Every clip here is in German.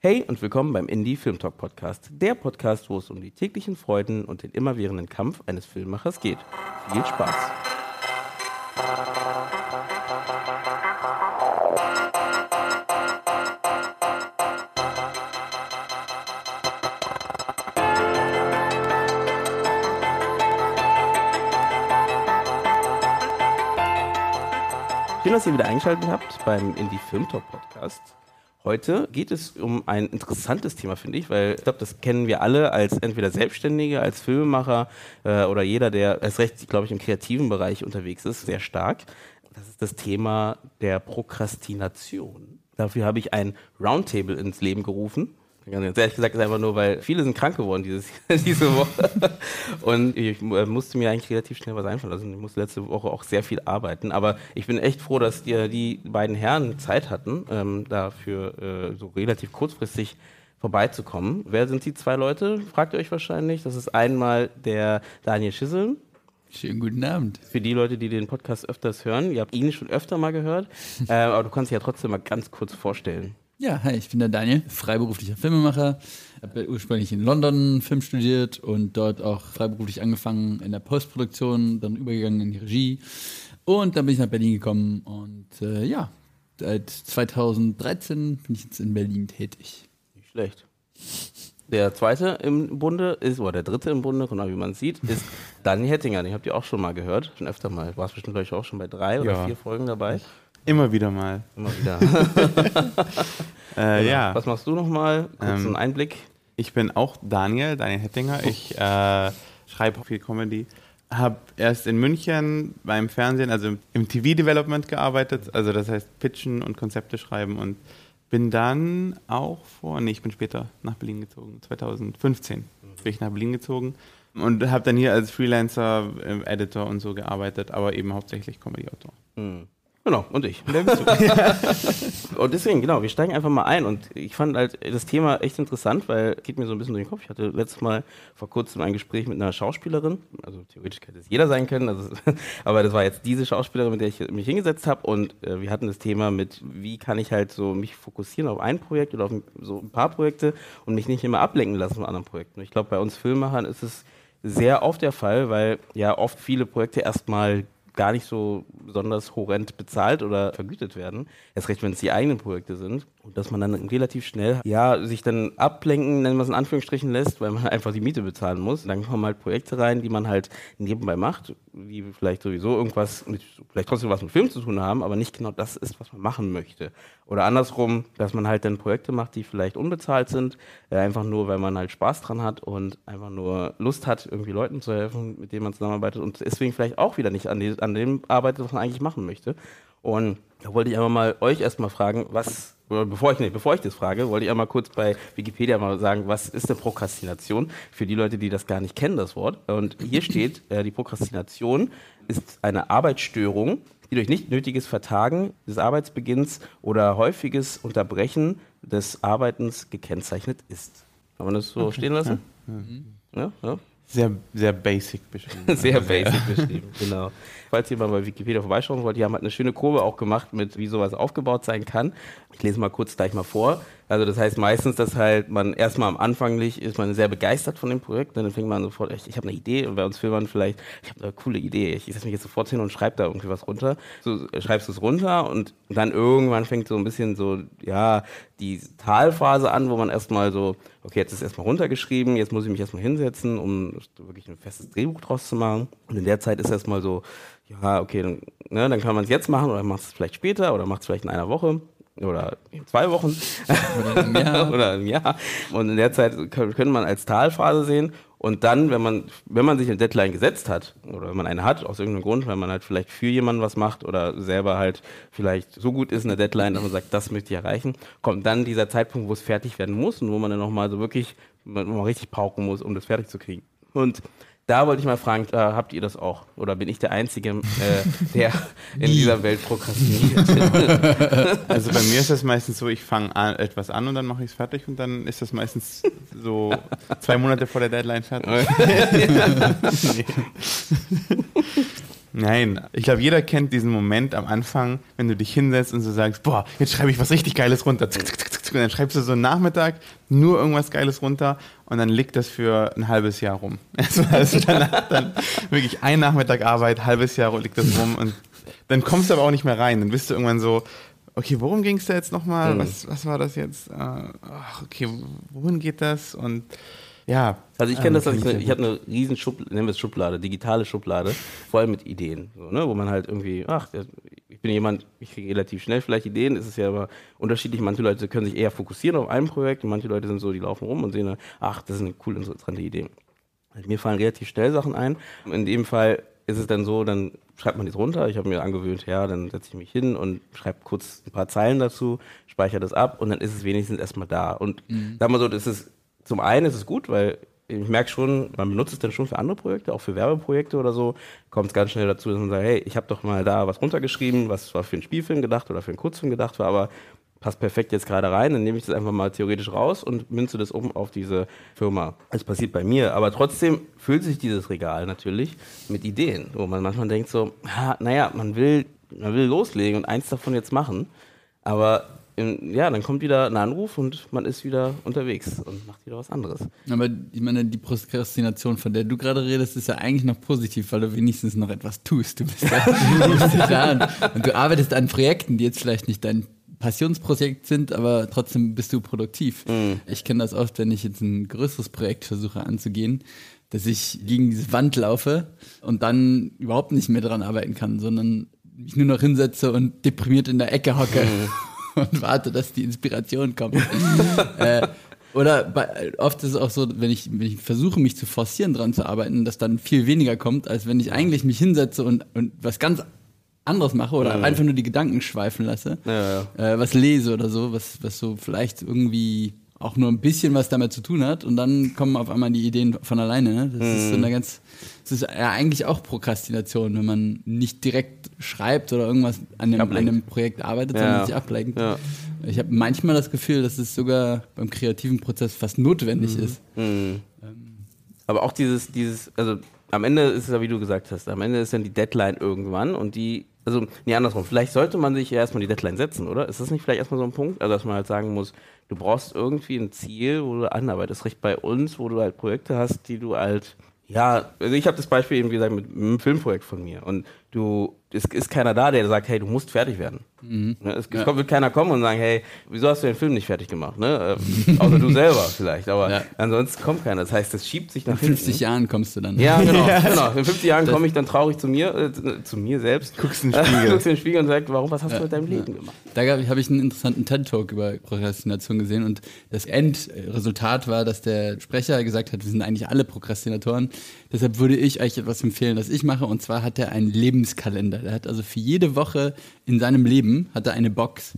Hey und willkommen beim Indie Film Talk Podcast, der Podcast, wo es um die täglichen Freuden und den immerwährenden Kampf eines Filmemachers geht. Viel Spaß! Schön, dass ihr wieder eingeschaltet habt beim Indie Film Talk Podcast. Heute geht es um ein interessantes Thema, finde ich, weil ich glaube, das kennen wir alle als entweder Selbstständige, als Filmemacher äh, oder jeder, der erst recht, glaube ich, im kreativen Bereich unterwegs ist, sehr stark. Das ist das Thema der Prokrastination. Dafür habe ich ein Roundtable ins Leben gerufen. Ganz ehrlich gesagt ist einfach nur, weil viele sind krank geworden dieses, diese Woche. Und ich äh, musste mir eigentlich relativ schnell was einfallen lassen. Ich musste letzte Woche auch sehr viel arbeiten. Aber ich bin echt froh, dass die, die beiden Herren Zeit hatten, ähm, dafür äh, so relativ kurzfristig vorbeizukommen. Wer sind die zwei Leute? Fragt ihr euch wahrscheinlich. Das ist einmal der Daniel Schissel. Schönen guten Abend. Für die Leute, die den Podcast öfters hören, ihr habt ihn schon öfter mal gehört, äh, aber du kannst dich ja trotzdem mal ganz kurz vorstellen. Ja, hi, ich bin der Daniel, freiberuflicher Filmemacher. Habe ursprünglich in London Film studiert und dort auch freiberuflich angefangen in der Postproduktion, dann übergegangen in die Regie. Und dann bin ich nach Berlin gekommen und äh, ja, seit 2013 bin ich jetzt in Berlin tätig. Nicht schlecht. Der zweite im Bunde ist, oder der dritte im Bunde, genau wie man sieht, ist Daniel Hettinger. Den habt ihr auch schon mal gehört, schon öfter mal. Du warst bestimmt, glaube ich, auch schon bei drei oder Ja. vier Folgen dabei. Immer wieder mal. Immer wieder. Äh, ja, Was machst du nochmal? Kurz Ähm, einen Einblick. ich bin auch Daniel, Daniel Hettinger. Ich äh, schreibe viel Comedy. Habe erst in München beim Fernsehen, also im- TV-Development gearbeitet, also das heißt Pitchen und Konzepte schreiben und bin dann auch vor, nee, ich bin später nach Berlin gezogen, 2015 bin ich nach Berlin gezogen und habe dann hier als Freelancer, äh, Editor und so gearbeitet, aber eben hauptsächlich Comedy-Autor. Hm. Genau, und ich. und deswegen, genau, wir steigen einfach mal ein. Und ich fand halt das Thema echt interessant, weil es geht mir so ein bisschen durch den Kopf. Ich hatte letztes Mal vor kurzem ein Gespräch mit einer Schauspielerin. Also theoretisch hätte es jeder sein können. Also, aber das war jetzt diese Schauspielerin, mit der ich mich hingesetzt habe. Und äh, wir hatten das Thema mit, wie kann ich halt so mich fokussieren auf ein Projekt oder auf so ein paar Projekte und mich nicht immer ablenken lassen von anderen Projekten. Und ich glaube, bei uns Filmemachern ist es sehr oft der Fall, weil ja oft viele Projekte erstmal gar nicht so besonders horrend bezahlt oder vergütet werden. Erst recht, wenn es die eigenen Projekte sind. Und dass man dann relativ schnell, ja, sich dann ablenken, nennen wir es in Anführungsstrichen lässt, weil man einfach die Miete bezahlen muss. Dann kommen halt Projekte rein, die man halt nebenbei macht, die vielleicht sowieso irgendwas mit, vielleicht trotzdem was mit Film zu tun haben, aber nicht genau das ist, was man machen möchte. Oder andersrum, dass man halt dann Projekte macht, die vielleicht unbezahlt sind, äh, einfach nur, weil man halt Spaß dran hat und einfach nur Lust hat, irgendwie Leuten zu helfen, mit denen man zusammenarbeitet und deswegen vielleicht auch wieder nicht an, an dem arbeitet, was man eigentlich machen möchte. Und da wollte ich einfach mal euch erstmal fragen, was, bevor ich, nee, bevor ich das frage, wollte ich einmal kurz bei Wikipedia mal sagen, was ist denn Prokrastination? Für die Leute, die das gar nicht kennen, das Wort. Und hier steht, äh, die Prokrastination ist eine Arbeitsstörung, die durch nicht nötiges Vertagen des Arbeitsbeginns oder häufiges Unterbrechen des Arbeitens gekennzeichnet ist. Kann man das so stehen lassen? Ja, ja. Sehr, sehr basic beschrieben. Sehr basic beschrieben, genau. Falls mal bei Wikipedia vorbeischauen wollt, die haben halt eine schöne Kurve auch gemacht mit, wie sowas aufgebaut sein kann. Ich lese mal kurz gleich mal vor. Also das heißt meistens, dass halt man erstmal am Anfang ist man sehr begeistert von dem Projekt, dann fängt man sofort, echt, ich habe eine Idee und bei uns Filmern vielleicht, ich habe eine coole Idee, ich setze mich jetzt sofort hin und schreibe da irgendwie was runter. So äh, schreibst du es runter und dann irgendwann fängt so ein bisschen so, ja, die Talphase an, wo man erstmal so, okay, jetzt ist erstmal runtergeschrieben, jetzt muss ich mich erstmal hinsetzen, um wirklich ein festes Drehbuch draus zu machen. Und in der Zeit ist erstmal so, ja, okay, dann, ne, dann kann man es jetzt machen oder macht es vielleicht später oder macht es vielleicht in einer Woche oder in zwei Wochen Oder im Jahr. oder im Jahr. Und in der Zeit können könnte man als Talphase sehen. Und dann, wenn man, wenn man sich eine Deadline gesetzt hat, oder wenn man eine hat, aus irgendeinem Grund, weil man halt vielleicht für jemanden was macht oder selber halt vielleicht so gut ist in der Deadline, dass man sagt, das möchte ich erreichen, kommt dann dieser Zeitpunkt, wo es fertig werden muss und wo man dann nochmal so wirklich, man richtig pauken muss, um das fertig zu kriegen. Und da wollte ich mal fragen, äh, habt ihr das auch? Oder bin ich der Einzige, äh, der in dieser Welt prokrastiniert? Also bei mir ist das meistens so, ich fange an, etwas an und dann mache ich es fertig und dann ist das meistens so zwei Monate vor der Deadline fertig. Nein, ich glaube, jeder kennt diesen Moment am Anfang, wenn du dich hinsetzt und so sagst, boah, jetzt schreibe ich was richtig Geiles runter. Und dann schreibst du so einen Nachmittag nur irgendwas Geiles runter und dann liegt das für ein halbes Jahr rum. Also danach dann wirklich ein Nachmittag Arbeit, halbes Jahr liegt das rum und dann kommst du aber auch nicht mehr rein. Dann bist du irgendwann so, okay, worum ging es da jetzt nochmal? Mhm. Was, was war das jetzt? Äh, ach, okay, wohin geht das? Und ja. Also ich kenne das, ähm, dass ich, kenn eine, ich habe eine riesen Schublade, nennen wir es Schublade, digitale Schublade, voll mit Ideen, so, ne? wo man halt irgendwie, ach, ich bin jemand, ich kriege relativ schnell vielleicht Ideen, es ist ja aber unterschiedlich, manche Leute können sich eher fokussieren auf ein Projekt und manche Leute sind so, die laufen rum und sehen, dann, ach, das ist eine cool, interessante Idee. Mir fallen relativ schnell Sachen ein. In dem Fall ist es dann so, dann schreibt man das runter. Ich habe mir angewöhnt, ja, dann setze ich mich hin und schreibe kurz ein paar Zeilen dazu, speichere das ab und dann ist es wenigstens erstmal da. Und sag mal so, das ist zum einen ist es gut, weil ich merke schon, man benutzt es dann schon für andere Projekte, auch für Werbeprojekte oder so, kommt es ganz schnell dazu, dass man sagt, hey, ich habe doch mal da was runtergeschrieben, was zwar für einen Spielfilm gedacht oder für einen Kurzfilm gedacht war, aber passt perfekt jetzt gerade rein, dann nehme ich das einfach mal theoretisch raus und münze das um auf diese Firma. Das passiert bei mir, aber trotzdem füllt sich dieses Regal natürlich mit Ideen, wo man manchmal denkt so, ha, naja, man will, man will loslegen und eins davon jetzt machen, aber ja, dann kommt wieder ein Anruf und man ist wieder unterwegs und macht wieder was anderes. Aber ich meine, die Prokrastination, von der du gerade redest, ist ja eigentlich noch positiv, weil du wenigstens noch etwas tust. Du bist ja, du bist ja da und, du arbeitest an Projekten, die jetzt vielleicht nicht dein Passionsprojekt sind, aber trotzdem bist du produktiv. Ich kenne das oft, wenn ich jetzt ein größeres Projekt versuche anzugehen, dass ich gegen diese Wand laufe und dann überhaupt nicht mehr dran arbeiten kann, sondern mich nur noch hinsetze und deprimiert in der Ecke hocke und warte, dass die Inspiration kommt. äh, oder bei, oft ist es auch so, wenn ich, wenn ich versuche, mich zu forcieren, dran zu arbeiten, dass dann viel weniger kommt, als wenn ich eigentlich mich hinsetze und, und was ganz anderes mache oder einfach nur die Gedanken schweifen lasse, Ja, Äh, was lese oder so, was, was so vielleicht irgendwie auch nur ein bisschen was damit zu tun hat und dann kommen auf einmal die Ideen von alleine. Ne? Das ist so eine ganz, das ist ja eigentlich auch Prokrastination, wenn man nicht direkt schreibt oder irgendwas an dem, an dem Projekt arbeitet, Ja. sondern sich ablenkt. Ja. Ich habe manchmal das Gefühl, dass es sogar beim kreativen Prozess fast notwendig ist. Mhm. Aber auch dieses, dieses, also am Ende ist es ja, wie du gesagt hast, am Ende ist dann die Deadline irgendwann und die, also nee, andersrum, vielleicht sollte man sich ja erstmal die Deadline setzen, oder? Ist das nicht vielleicht erstmal so ein Punkt? Also, dass man halt sagen muss, du brauchst irgendwie ein Ziel, wo du anarbeitest. Recht bei uns, wo du halt Projekte hast, die du halt, ja, also ich habe das Beispiel eben, wie gesagt, mit einem Filmprojekt von mir und du, es ist keiner da, der sagt, hey, du musst fertig werden. Ne, Es, es kommt, wird keiner kommen und sagen, hey, wieso hast du den Film nicht fertig gemacht? Ne? Äh, außer du selber vielleicht, aber Ja. ansonsten kommt keiner. Das heißt, es schiebt sich nach In 50 hinten. Jahren kommst du dann. Ja, genau, genau. In 50 Jahren komme ich dann traurig zu mir, äh, zu- zu mir selbst. Guckst in den Spiegel. Guckst in den Spiegel und sagst, warum, was hast du mit deinem Leben gemacht? Da habe ich einen interessanten TED-Talk über Prokrastination gesehen und das Endresultat war, dass der Sprecher gesagt hat, wir sind eigentlich alle Prokrastinatoren. Deshalb würde ich euch etwas empfehlen, das ich mache und zwar hat er einen Lebenskalender. Der hat also für jede Woche in seinem Leben hat er eine Box.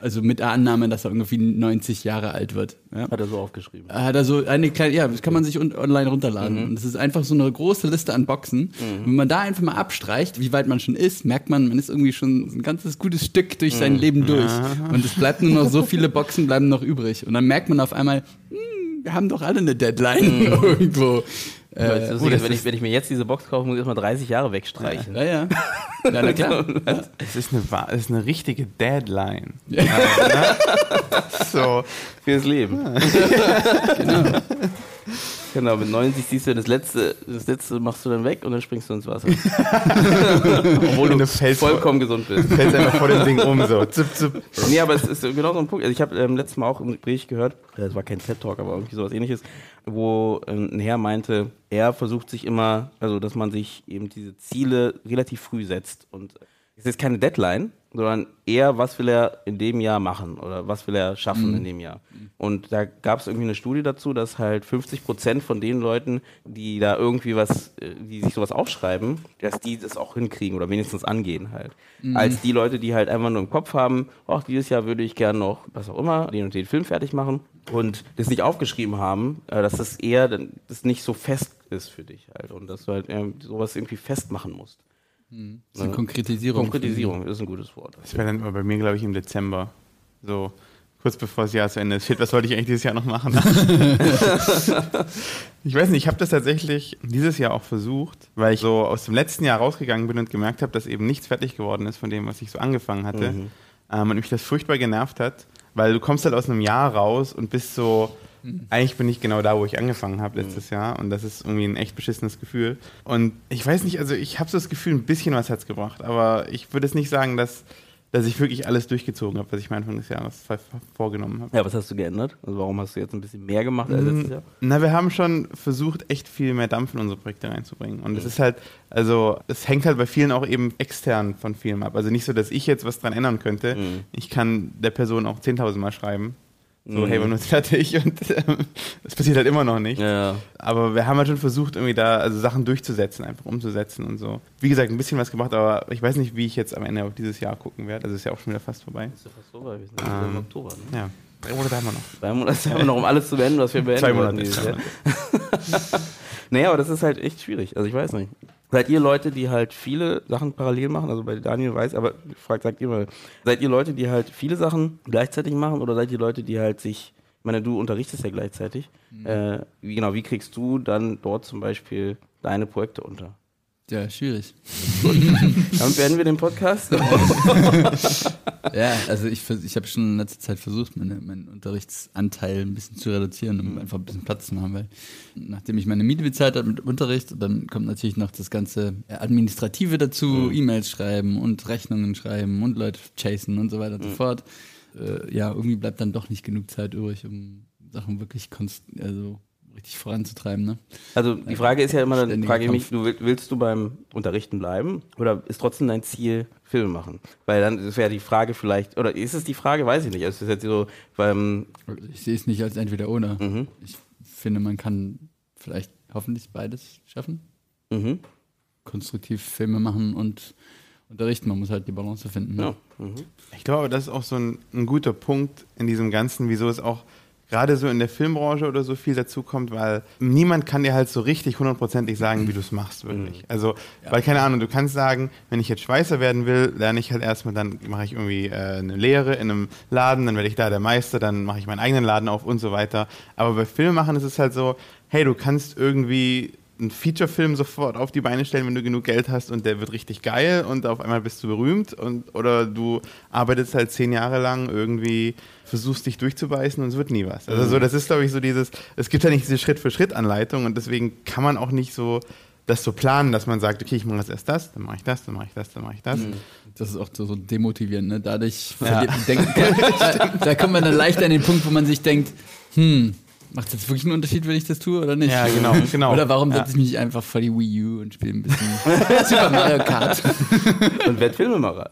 Also mit der Annahme, dass er irgendwie 90 Jahre alt wird. Ja. Hat er so aufgeschrieben. Hat er so eine kleine, ja, das kann man sich un online runterladen. Und es ist einfach so eine große Liste an Boxen. Wenn man da einfach mal abstreicht, wie weit man schon ist, merkt man, man ist irgendwie schon ein ganzes gutes Stück durch sein Leben durch. Und es bleibt nur noch so viele Boxen bleiben noch übrig. Und dann merkt man auf einmal, hm, wir haben doch alle eine Deadline irgendwo. Äh, lustig, wenn, ich, wenn ich mir jetzt diese Box kaufe, muss ich erstmal 30 Jahre wegstreichen. ja, ja. Ja, na klar. Es ist eine, es ist eine richtige Deadline. Ja. So, Fürs Leben. Genau, mit 90 siehst du das letzte, das letzte machst du dann weg und dann springst du ins Wasser. Obwohl du du fällst vollkommen gesund bist. fällt einfach vor dem Ding um, so. Zip, zip. Nee, aber es ist genau so ein Punkt. Also ich habe ähm, letztes Mal auch im Gespräch gehört, äh, das war kein TED-Talk, aber irgendwie sowas ähnliches, wo ähm, ein Herr meinte, er versucht sich immer, also dass man sich eben diese Ziele relativ früh setzt. Und es ist keine Deadline, sondern eher, was will er in dem Jahr machen oder was will er schaffen in dem Jahr. Und da gab es irgendwie eine Studie dazu, dass halt 50 Prozent von den Leuten, die da irgendwie was, äh, die sich sowas aufschreiben, dass die das auch hinkriegen oder wenigstens angehen halt. Als die Leute, die halt einfach nur im Kopf haben, ach, dieses Jahr würde ich gern noch, was auch immer, den und den Film fertig machen und das nicht aufgeschrieben haben, äh, dass das eher das nicht so fest ist für dich halt und dass du halt ähm, sowas irgendwie festmachen musst. Das ist eine Konkretisierung. Konkretisierung ist ein gutes Wort. Das wäre dann bei mir, glaube ich, im Dezember. So kurz bevor das Jahr zu Ende ist. Shit, was wollte ich eigentlich dieses Jahr noch machen? ich weiß nicht, ich habe das tatsächlich dieses Jahr auch versucht, weil ich so aus dem letzten Jahr rausgegangen bin und gemerkt habe, dass eben nichts fertig geworden ist von dem, was ich so angefangen hatte. Mhm. Ähm, und mich das furchtbar genervt hat, weil du kommst halt aus einem Jahr raus und bist so, mhm. eigentlich bin ich genau da, wo ich angefangen habe letztes mhm. Jahr und das ist irgendwie ein echt beschissenes Gefühl. Und ich weiß nicht, also ich habe so das Gefühl, ein bisschen was hat es gebracht, aber ich würde es nicht sagen, dass dass ich wirklich alles durchgezogen habe, was ich mir Anfang des Jahres vorgenommen habe. Ja, was hast du geändert? Also warum hast du jetzt ein bisschen mehr gemacht als letztes Jahr? Na, wir haben schon versucht, echt viel mehr Dampf in unsere Projekte reinzubringen. Und es mhm. ist halt, also es hängt halt bei vielen auch eben extern von Filmen ab. Also nicht so, dass ich jetzt was dran ändern könnte. Mhm. Ich kann der Person auch 10.000 Mal schreiben so, mhm. hey, wann ist fertig? Und ähm, das passiert halt immer noch nicht. Ja. Aber wir haben halt schon versucht, irgendwie da also Sachen durchzusetzen, einfach umzusetzen und so. Wie gesagt, ein bisschen was gemacht, aber ich weiß nicht, wie ich jetzt am Ende auf dieses Jahr gucken werde. Also ist ja auch schon wieder fast vorbei. Ist ja fast vorbei, wir sind ähm, im Oktober. Ne? Ja. Drei Monate haben wir noch. Drei Monate haben wir noch, um alles zu beenden, was wir beenden Zwei Monate. Zwei Monate. naja, aber das ist halt echt schwierig. Also ich weiß nicht. Seid ihr Leute, die halt viele Sachen parallel machen? Also bei Daniel weiß, aber fragt, sagt ihr mal, seid ihr Leute, die halt viele Sachen gleichzeitig machen oder seid ihr Leute, die halt sich, ich meine, du unterrichtest ja gleichzeitig. Mhm. Äh, wie, genau, wie kriegst du dann dort zum Beispiel deine Projekte unter? Ja, schwierig. Damit beenden wir den Podcast. ja, also ich, ich habe schon in letzter Zeit versucht, meine, meinen Unterrichtsanteil ein bisschen zu reduzieren, um mhm. einfach ein bisschen Platz zu haben, weil nachdem ich meine Miete bezahlt habe mit Unterricht, dann kommt natürlich noch das ganze Administrative dazu, mhm. E-Mails schreiben und Rechnungen schreiben und Leute chasen und so weiter und mhm. so fort. Äh, ja, irgendwie bleibt dann doch nicht genug Zeit übrig, um Sachen wirklich konst also richtig voranzutreiben. Ne? Also die Frage ist ja immer, dann frage ich mich, du willst du beim Unterrichten bleiben oder ist trotzdem dein Ziel Filme machen? Weil dann wäre die Frage vielleicht, oder ist es die Frage, weiß ich nicht. Also ist jetzt so beim ich sehe es nicht als entweder oder. Mhm. Ich finde, man kann vielleicht hoffentlich beides schaffen. Mhm. Konstruktiv Filme machen und unterrichten. Man muss halt die Balance finden. Ne? Ja. Mhm. Ich glaube, das ist auch so ein, ein guter Punkt in diesem Ganzen, wieso es auch gerade so in der Filmbranche oder so viel dazu kommt, weil niemand kann dir halt so richtig hundertprozentig sagen, wie du es machst, wirklich. Mhm. Also, ja. weil keine Ahnung, du kannst sagen, wenn ich jetzt Schweißer werden will, lerne ich halt erstmal, dann mache ich irgendwie äh, eine Lehre in einem Laden, dann werde ich da der Meister, dann mache ich meinen eigenen Laden auf und so weiter. Aber bei Filmmachen ist es halt so, hey, du kannst irgendwie einen Feature-Film sofort auf die Beine stellen, wenn du genug Geld hast und der wird richtig geil und auf einmal bist du berühmt und oder du arbeitest halt zehn Jahre lang irgendwie, versuchst dich durchzubeißen und es wird nie was. Also so, mhm. das ist glaube ich so dieses, es gibt ja nicht diese Schritt-für-Schritt-Anleitung und deswegen kann man auch nicht so das so planen, dass man sagt, okay, ich mache jetzt erst das, dann mache ich das, dann mache ich das, dann mache ich das. Mhm. Das ist auch so, so demotivierend, ne? Dadurch ja. denkt, da, da kommt man dann leicht an den Punkt, wo man sich denkt, hm, Macht es jetzt wirklich einen Unterschied, wenn ich das tue oder nicht? Ja, genau. genau. Oder warum setze ich mich nicht einfach vor die Wii U und spiele ein bisschen Super Mario Kart? und werde Filmemacher.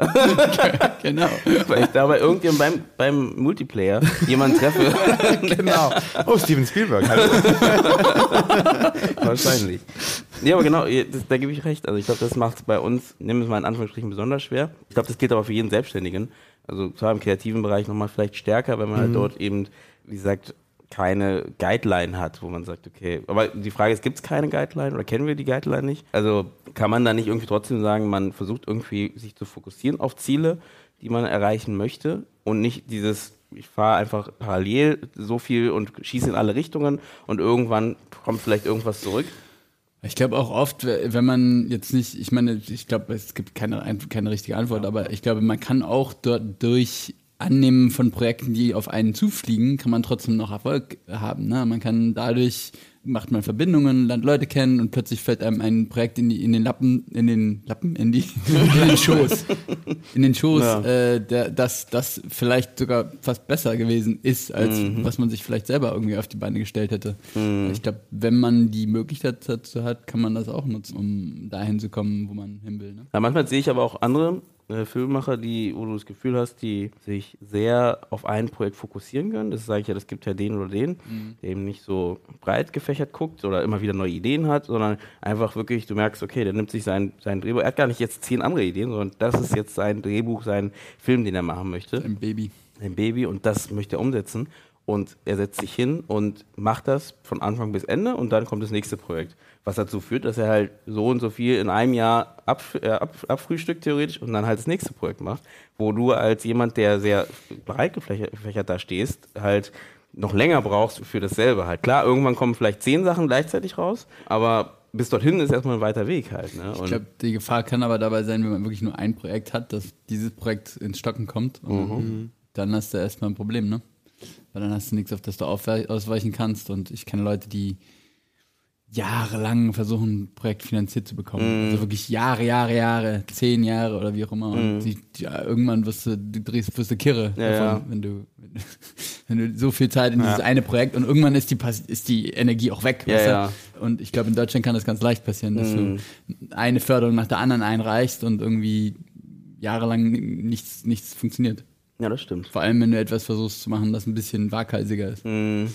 genau. Weil ich da bei irgendjemandem beim, beim Multiplayer jemanden treffe. genau. Oh, Steven Spielberg. Hallo. Wahrscheinlich. Ja, aber genau, das, da gebe ich recht. Also ich glaube, das macht es bei uns, nehmen wir es mal in Anführungsstrichen, besonders schwer. Ich glaube, das gilt aber für jeden Selbstständigen. Also zwar im kreativen Bereich nochmal vielleicht stärker, wenn man halt mhm. halt dort eben, wie gesagt, keine Guideline hat, wo man sagt, okay, aber die Frage ist, gibt es keine Guideline oder kennen wir die Guideline nicht? Also kann man da nicht irgendwie trotzdem sagen, man versucht irgendwie sich zu fokussieren auf Ziele, die man erreichen möchte und nicht dieses, ich fahre einfach parallel so viel und schieße in alle Richtungen und irgendwann kommt vielleicht irgendwas zurück? Ich glaube auch oft, wenn man jetzt nicht, ich meine, ich glaube, es gibt keine, keine richtige Antwort, aber ich glaube, man kann auch dort durch Annehmen von Projekten, die auf einen zufliegen, kann man trotzdem noch Erfolg haben. Ne? Man kann dadurch macht man Verbindungen, lernt Leute kennen und plötzlich fällt einem ein Projekt in, die, in den Lappen, in den Lappen, in die, in den Schoß, in den Schoß, ja. äh, der, das, das vielleicht sogar fast besser gewesen ist, als mhm. was man sich vielleicht selber irgendwie auf die Beine gestellt hätte. Mhm. Ich glaube, wenn man die Möglichkeit dazu hat, kann man das auch nutzen, um dahin zu kommen, wo man hin will. Ne? Ja, manchmal sehe ich aber auch andere äh, Filmemacher, die, wo du das Gefühl hast, die sich sehr auf ein Projekt fokussieren können. Das sage ich ja, das gibt ja den oder den, mhm. der eben nicht so breit gefächert guckt oder immer wieder neue Ideen hat, sondern einfach wirklich, du merkst, okay, der nimmt sich sein, sein Drehbuch, er hat gar nicht jetzt zehn andere Ideen, sondern das ist jetzt sein Drehbuch, sein Film, den er machen möchte. Ein Baby. Ein Baby und das möchte er umsetzen. Und er setzt sich hin und macht das von Anfang bis Ende und dann kommt das nächste Projekt. Was dazu führt, dass er halt so und so viel in einem Jahr ab, äh, ab, abfrühstückt theoretisch und dann halt das nächste Projekt macht, wo du als jemand, der sehr breit gefächert da stehst, halt noch länger brauchst für dasselbe halt. Klar, irgendwann kommen vielleicht zehn Sachen gleichzeitig raus, aber bis dorthin ist erstmal ein weiter Weg halt. Ne? ich glaube, die Gefahr kann aber dabei sein, wenn man wirklich nur ein Projekt hat, dass dieses Projekt ins Stocken kommt. Mhm. Dann hast du erstmal ein Problem, ne? Weil dann hast du nichts, auf das du ausweichen kannst. Und ich kenne Leute, die jahrelang versuchen, ein Projekt finanziert zu bekommen. Mm. Also wirklich Jahre, Jahre, Jahre, zehn Jahre oder wie auch immer. Und mm. die, die, irgendwann wirst du, du drehst, wirst du kirre ja, davon, ja. wenn du wenn du so viel Zeit in ja. dieses eine Projekt und irgendwann ist die ist die Energie auch weg. Und ich glaube, in Deutschland kann das ganz leicht passieren, dass mm. du eine Förderung nach der anderen einreichst und irgendwie jahrelang nichts, nichts funktioniert. Ja, das stimmt. Vor allem, wenn du etwas versuchst zu machen, das ein bisschen waghalsiger ist. Mm.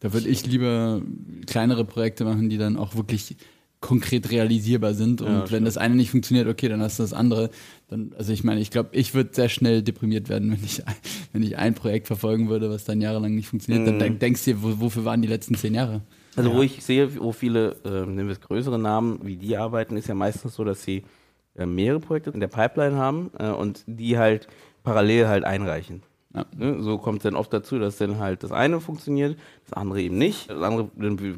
Da würde ich lieber kleinere Projekte machen, die dann auch wirklich konkret realisierbar sind. Und ja, wenn stimmt. das eine nicht funktioniert, okay, dann hast du das andere. Dann, also ich meine, ich glaube, ich würde sehr schnell deprimiert werden, wenn ich, wenn ich ein Projekt verfolgen würde, was dann jahrelang nicht funktioniert. Mhm. Dann denkst du dir, wo, wofür waren die letzten zehn Jahre? Also ja. wo ich sehe, wo viele, äh, nehmen wir es größere Namen, wie die arbeiten, ist ja meistens so, dass sie äh, mehrere Projekte in der Pipeline haben äh, und die halt parallel halt einreichen. Ja. Ne, so kommt es dann oft dazu, dass dann halt das eine funktioniert, das andere eben nicht. Das andere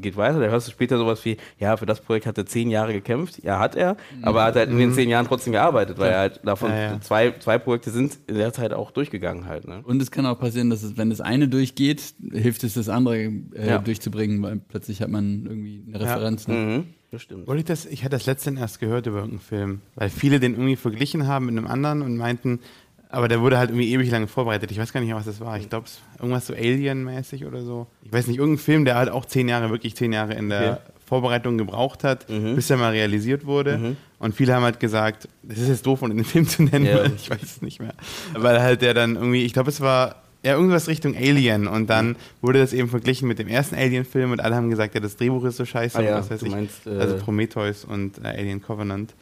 geht weiter. Da hörst du später sowas wie, ja, für das Projekt hat er zehn Jahre gekämpft. Ja, hat er, mhm. aber er hat halt in den mhm. zehn Jahren trotzdem gearbeitet, weil er halt davon ja, ja. Zwei, zwei Projekte sind in der Zeit auch durchgegangen halt. Ne? Und es kann auch passieren, dass es, wenn das eine durchgeht, hilft es das andere äh, durchzubringen, weil plötzlich hat man irgendwie eine Referenz. Ne? Mhm. Das stimmt. Wollte ich, das, ich hatte das letztens erst gehört über irgendeinen Film, weil viele den irgendwie verglichen haben mit einem anderen und meinten, aber der wurde halt irgendwie ewig lange vorbereitet. Ich weiß gar nicht mehr, was das war. Ich glaube, irgendwas so Alien-mäßig oder so. Ich weiß nicht, irgendein Film, der halt auch zehn Jahre, wirklich zehn Jahre in der okay. Vorbereitung gebraucht hat, mhm. bis er mal realisiert wurde. Mhm. Und viele haben halt gesagt, das ist jetzt doof, um den Film zu nennen, ja. weil ich weiß es nicht mehr. Weil halt der dann irgendwie, ich glaube, es war ja, irgendwas Richtung Alien. Und dann wurde das eben verglichen mit dem ersten Alien-Film und alle haben gesagt, ja, das Drehbuch ist so scheiße. Ah, ja, was weiß ich. Meinst, äh also Prometheus und äh, Alien Covenant.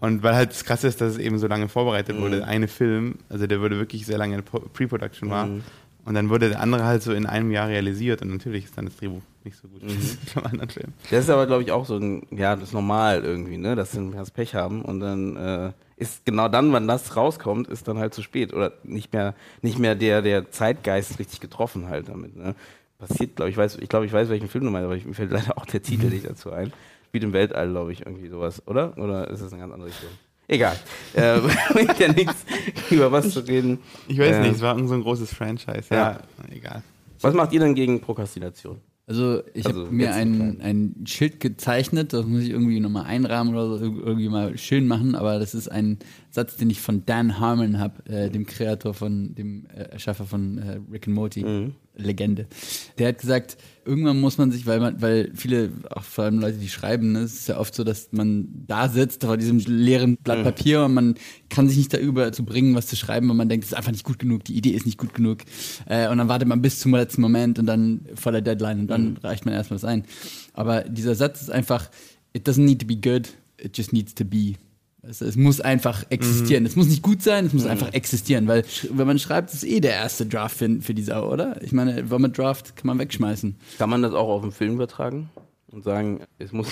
Und weil halt das Krasse ist, dass es eben so lange vorbereitet mhm. wurde, eine Film, also der wurde wirklich sehr lange in Pre-Production war. Mhm. Und dann wurde der andere halt so in einem Jahr realisiert und natürlich ist dann das Drehbuch nicht so gut mhm. wie beim anderen Film. Das ist aber, glaube ich, auch so ein, ja, das ist normal irgendwie, ne, dass sie das Pech haben und dann äh, ist genau dann, wann das rauskommt, ist dann halt zu spät oder nicht mehr, nicht mehr der, der Zeitgeist richtig getroffen halt damit, ne. Passiert, glaube ich, weiß, ich glaube, ich weiß, welchen Film du meinst, aber mir fällt leider auch der Titel nicht dazu ein spielt im Weltall, glaube ich, irgendwie sowas, oder? Oder ist das eine ganz andere Richtung? Egal. äh, bringt ja nichts, über was zu reden. Ich weiß äh, nicht, es war so ein großes Franchise. Ja, ja, egal. Was macht ihr denn gegen Prokrastination? Also ich also, habe mir ein, ein Schild gezeichnet, das muss ich irgendwie nochmal einrahmen oder so, irgendwie mal schön machen, aber das ist ein Satz, den ich von Dan Harmon habe, äh, dem Kreator von, dem äh, Erschaffer von äh, Rick and Morty. Mhm. Legende. Der hat gesagt, irgendwann muss man sich, weil man, weil viele, auch vor allem Leute, die schreiben, ne, es ist ja oft so, dass man da sitzt vor diesem leeren Blatt. Papier und man kann sich nicht darüber zu bringen, was zu schreiben, und man denkt, es ist einfach nicht gut genug, die Idee ist nicht gut genug. Äh, und dann wartet man bis zum letzten Moment und dann vor der Deadline und dann mhm. reicht man erstmal was ein. Aber dieser Satz ist einfach, it doesn't need to be good, it just needs to be. Es, es, muss einfach existieren. Mhm. Es muss nicht gut sein, es muss mhm. einfach existieren, weil wenn man schreibt, ist eh der erste Draft für, für die Sau, oder? Ich meine, Vomit Draft kann man wegschmeißen. Kann man das auch auf den Film übertragen? Und sagen, es muss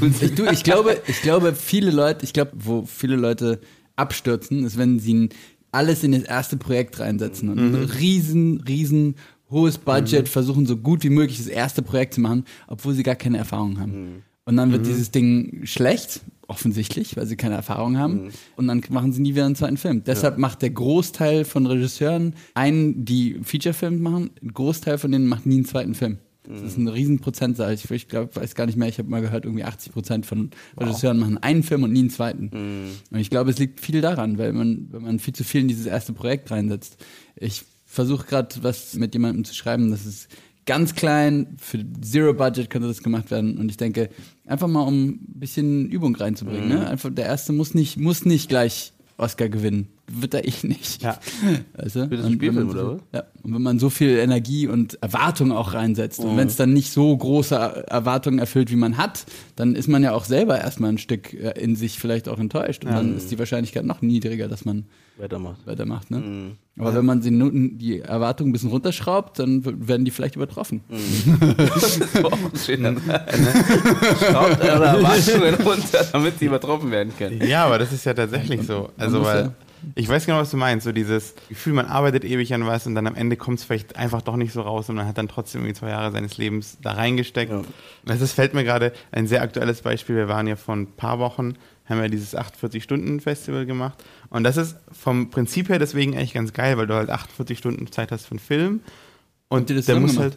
nicht ich, du, ich glaube, ich glaube, viele Leute, ich glaube, wo viele Leute abstürzen, ist, wenn sie alles in das erste Projekt reinsetzen und mhm. ein riesen, riesen hohes Budget mhm. versuchen, so gut wie möglich das erste Projekt zu machen, obwohl sie gar keine Erfahrung haben. Mhm. Und dann wird mhm. dieses Ding schlecht, offensichtlich, weil sie keine Erfahrung haben. Mhm. Und dann machen sie nie wieder einen zweiten Film. Deshalb ja. macht der Großteil von Regisseuren, einen, die Feature-Filme machen, ein Großteil von denen macht nie einen zweiten Film. Das ist ein riesen Prozentzahl. Ich, ich glaube, weiß gar nicht mehr, ich habe mal gehört, irgendwie 80 Prozent von Regisseuren wow. machen einen Film und nie einen zweiten. Mhm. Und ich glaube, es liegt viel daran, weil man, wenn man viel zu viel in dieses erste Projekt reinsetzt. Ich versuche gerade was mit jemandem zu schreiben, das ist ganz klein, für Zero Budget könnte das gemacht werden. Und ich denke, einfach mal um ein bisschen Übung reinzubringen. Ne? Mhm. Ne? Einfach, der erste muss nicht, muss nicht gleich Oscar gewinnen. wird da eh nicht. Ja. Weißt du? Für das Spielfilm, wenn man oder so, was? Ja. Und wenn man so viel Energie und Erwartung auch reinsetzt und wenn es dann nicht so große Erwartungen erfüllt, wie man hat, dann ist man ja auch selber erstmal ein Stück äh, in sich vielleicht auch enttäuscht und dann ist die Wahrscheinlichkeit noch niedriger, dass man Weitermacht. weitermacht. Ne? Aber wenn man die, die Erwartungen ein bisschen runterschraubt, dann werden die vielleicht übertroffen. Das ist auch ein schöner Mhm. Schraubt eure Erwartungen runter, damit sie übertroffen werden können. Ja, aber das ist ja tatsächlich so. Also, weil ja- ich weiß genau, was du meinst. So dieses Gefühl, man arbeitet ewig an was und dann am Ende kommt es vielleicht einfach doch nicht so raus und man hat dann trotzdem irgendwie zwei Jahre seines Lebens da reingesteckt. Ja. Das fällt mir gerade ein sehr aktuelles Beispiel. Wir waren ja vor ein paar Wochen, haben wir dieses 48-Stunden-Festival gemacht. Und das ist vom Prinzip her deswegen eigentlich ganz geil, weil du halt 48 Stunden Zeit hast für einen Film. Und der muss gemacht? halt.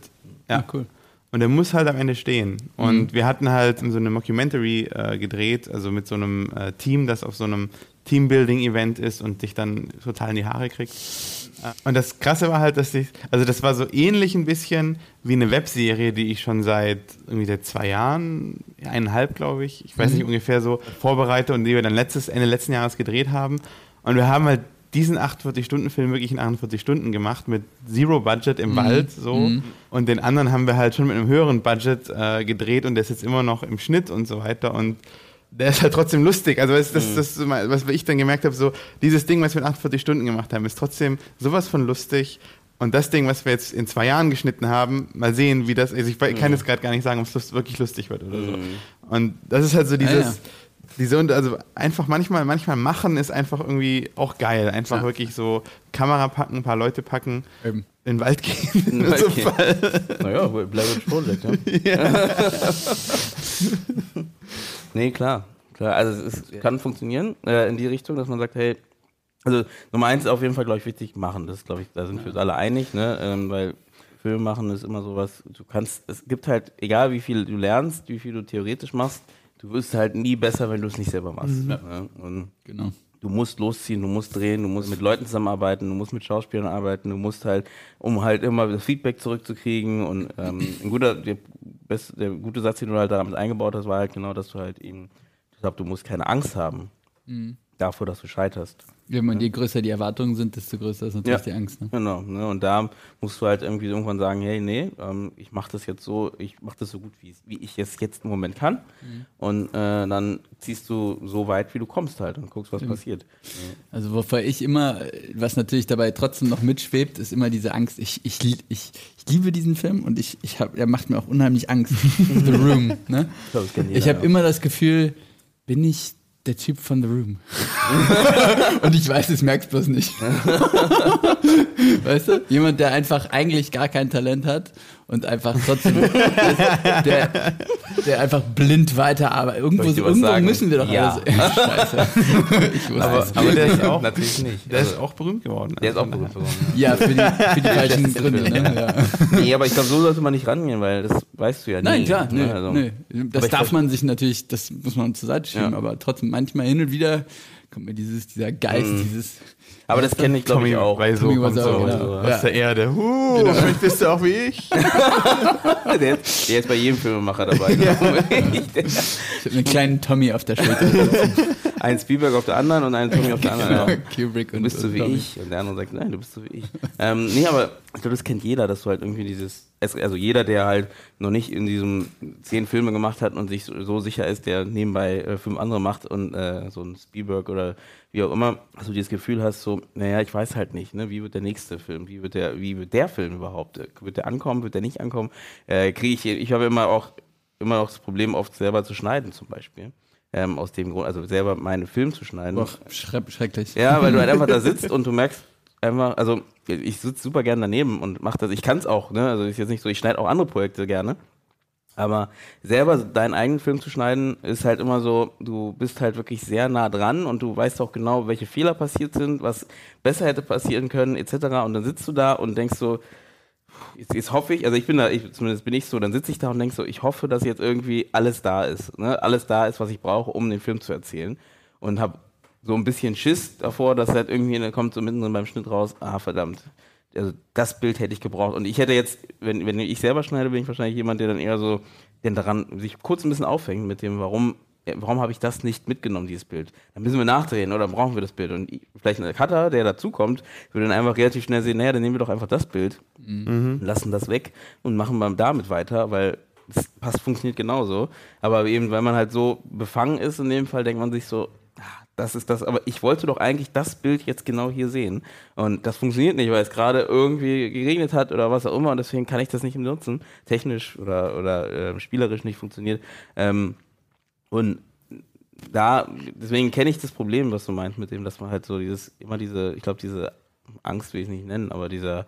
Ja, Ah, cool. und der muss halt am Ende stehen. Und Mhm. wir hatten halt so eine Mockumentary äh, gedreht, also mit so einem äh, Team, das auf so einem Teambuilding-Event ist und dich dann total in die Haare kriegt. Und das Krasse war halt, dass ich, also das war so ähnlich ein bisschen wie eine Webserie, die ich schon seit irgendwie seit zwei Jahren, eineinhalb glaube ich, ich weiß nicht ungefähr so, vorbereite und die wir dann letztes, Ende letzten Jahres gedreht haben. Und wir haben halt diesen 48-Stunden-Film wirklich in 48 Stunden gemacht mit Zero Budget im Wald so. Und den anderen haben wir halt schon mit einem höheren Budget äh, gedreht und der ist jetzt immer noch im Schnitt und so weiter. Und der ist halt trotzdem lustig. Also das, das, das, ist mal, was ich dann gemerkt habe, so dieses Ding, was wir in 48 Stunden gemacht haben, ist trotzdem sowas von lustig. Und das Ding, was wir jetzt in zwei Jahren geschnitten haben, mal sehen, wie das. Also ich kann jetzt gerade gar nicht sagen, ob es lust, wirklich lustig wird oder so. Und das ist halt so dieses. ja. Diese, und also einfach manchmal, manchmal machen ist einfach irgendwie auch geil. Einfach Ja. wirklich so Kamera packen, ein paar Leute packen, Eben. in den Wald gehen. In den Wald so gehen. Fall. Naja, Blair Witch Project, ja. nee, klar. klar. Also es ist, kann funktionieren äh, in die Richtung, dass man sagt, hey, also Nummer eins ist auf jeden Fall, glaube ich, wichtig, machen. Das glaube ich, da sind wir uns alle einig, ne? Ähm, weil Film machen ist immer sowas, du kannst, es gibt halt, egal wie viel du lernst, wie viel du theoretisch machst, du wirst halt nie besser, wenn du es nicht selber machst. Ne? Und Genau. du musst losziehen, du musst drehen, du musst mit Leuten zusammenarbeiten, du musst mit Schauspielern arbeiten, du musst halt, um halt immer das Feedback zurückzukriegen und ähm, ein guter, best, der gute Satz, den du halt damit eingebaut hast, war halt genau, dass du halt eben, ich glaube, du musst keine Angst haben davor, dass du scheiterst. Ja, man, je größer die Erwartungen sind, desto größer ist natürlich Ja. die Angst. Ne? Genau, ne? und da musst du halt irgendwie irgendwann sagen, hey, nee, ähm, ich mache das jetzt so, ich mache das so gut, wie, wie ich es jetzt im Moment kann. Und äh, dann ziehst du so weit, wie du kommst halt und guckst, was passiert. Also wovor ich immer, was natürlich dabei trotzdem noch mitschwebt, ist immer diese Angst. Ich, ich, ich, ich liebe diesen Film und ich, ich hab, er macht mir auch unheimlich Angst. The Room. Ne? Ich Ich habe ja. immer das Gefühl, bin ich der Typ von The Room? und ich weiß, es merkst bloß nicht. weißt du? Jemand, der einfach eigentlich gar kein Talent hat und einfach trotzdem, der, der einfach blind weiterarbeitet. Irgendwo, irgendwo sagen? müssen wir doch Ja. alles. Scheiße. ich wusste Aber, aber der ist auch, Natürlich nicht. der Also, ist auch berühmt geworden. der ist auch Also, berühmt geworden. Ja, für die, für die falschen Gründe. Ne? Ja. Nee, aber ich glaube, so sollte man nicht rangehen, weil das weißt du ja nie. Nein, klar, ne? nee, Also. Aber Das darf man sich natürlich, das muss man zur Seite schieben, Ja. aber trotzdem manchmal hin und wieder kommt mir dieses, dieser Geist, dieses. Aber das kenne ich, glaube Tommy ich, auch. Bei so Wiseau, so genau. aus Ja. der Erde. Uh, vielleicht bist du auch wie ich. Der, ist- der ist bei jedem Filmemacher dabei. Der- Ich habe einen kleinen Tommy auf der Schulter. Ein Spielberg auf der anderen und ein Tommy auf der anderen. Kubrick Du bist so wie ich. Und der andere sagt, nein, du bist so wie ich. ähm, nee, aber ich glaube, das kennt jeder, dass du halt irgendwie dieses, es- also jeder, der halt noch nicht in diesem zehn Filme gemacht hat und sich so, so sicher ist, der nebenbei äh, fünf andere macht und äh, so ein Spielberg oder wie auch immer, dass du dieses Gefühl hast, so, naja, ich weiß halt nicht, ne, wie wird der nächste Film, wie wird der, wie wird der Film überhaupt, Äh, wird der ankommen, wird der nicht ankommen, äh, kriege ich, ich habe immer auch, immer noch das Problem, oft selber zu schneiden zum Beispiel. Ähm, aus dem Grund, also selber meinen Film zu schneiden. Boah, schreck, schrecklich. Ja, weil du halt einfach da sitzt und du merkst einfach, also ich sitze super gern daneben und mache das. Ich kann es auch, ne? Also ist jetzt nicht so, ich schneide auch andere Projekte gerne. Aber selber deinen eigenen Film zu schneiden, ist halt immer so, du bist halt wirklich sehr nah dran und du weißt auch genau, welche Fehler passiert sind, was besser hätte passieren können, etc. Und dann sitzt du da und denkst so, jetzt, jetzt hoffe ich, also ich bin da, ich, zumindest bin ich so, dann sitze ich da und denk so, ich hoffe, dass jetzt irgendwie alles da ist, ne? alles da ist, was ich brauche, um den Film zu erzählen. Und habe so ein bisschen Schiss davor, dass halt irgendwie, dann kommt so mittendrin beim Schnitt raus, ah verdammt, also das Bild hätte ich gebraucht. Und ich hätte jetzt, wenn, wenn ich selber schneide, bin ich wahrscheinlich jemand, der dann eher so, der daran sich kurz ein bisschen aufhängt mit dem, warum warum habe ich das nicht mitgenommen, dieses Bild? Dann müssen wir nachdrehen oder brauchen wir das Bild? Und vielleicht ein Cutter, der dazukommt, würde dann einfach relativ schnell sehen, naja, dann nehmen wir doch einfach das Bild, mhm. lassen das weg und machen mal damit weiter, weil das passt, funktioniert genauso. Aber eben, weil man halt so befangen ist, in dem Fall denkt man sich so, ah, das ist das, aber ich wollte doch eigentlich das Bild jetzt genau hier sehen. Und das funktioniert nicht, weil es gerade irgendwie geregnet hat oder was auch immer und deswegen kann ich das nicht nutzen. Technisch oder, oder äh, spielerisch nicht funktioniert. Ähm, und da, deswegen kenne ich das Problem, was du meinst mit dem, dass man halt so dieses, immer diese, ich glaube, diese Angst will ich nicht nennen, aber dieser,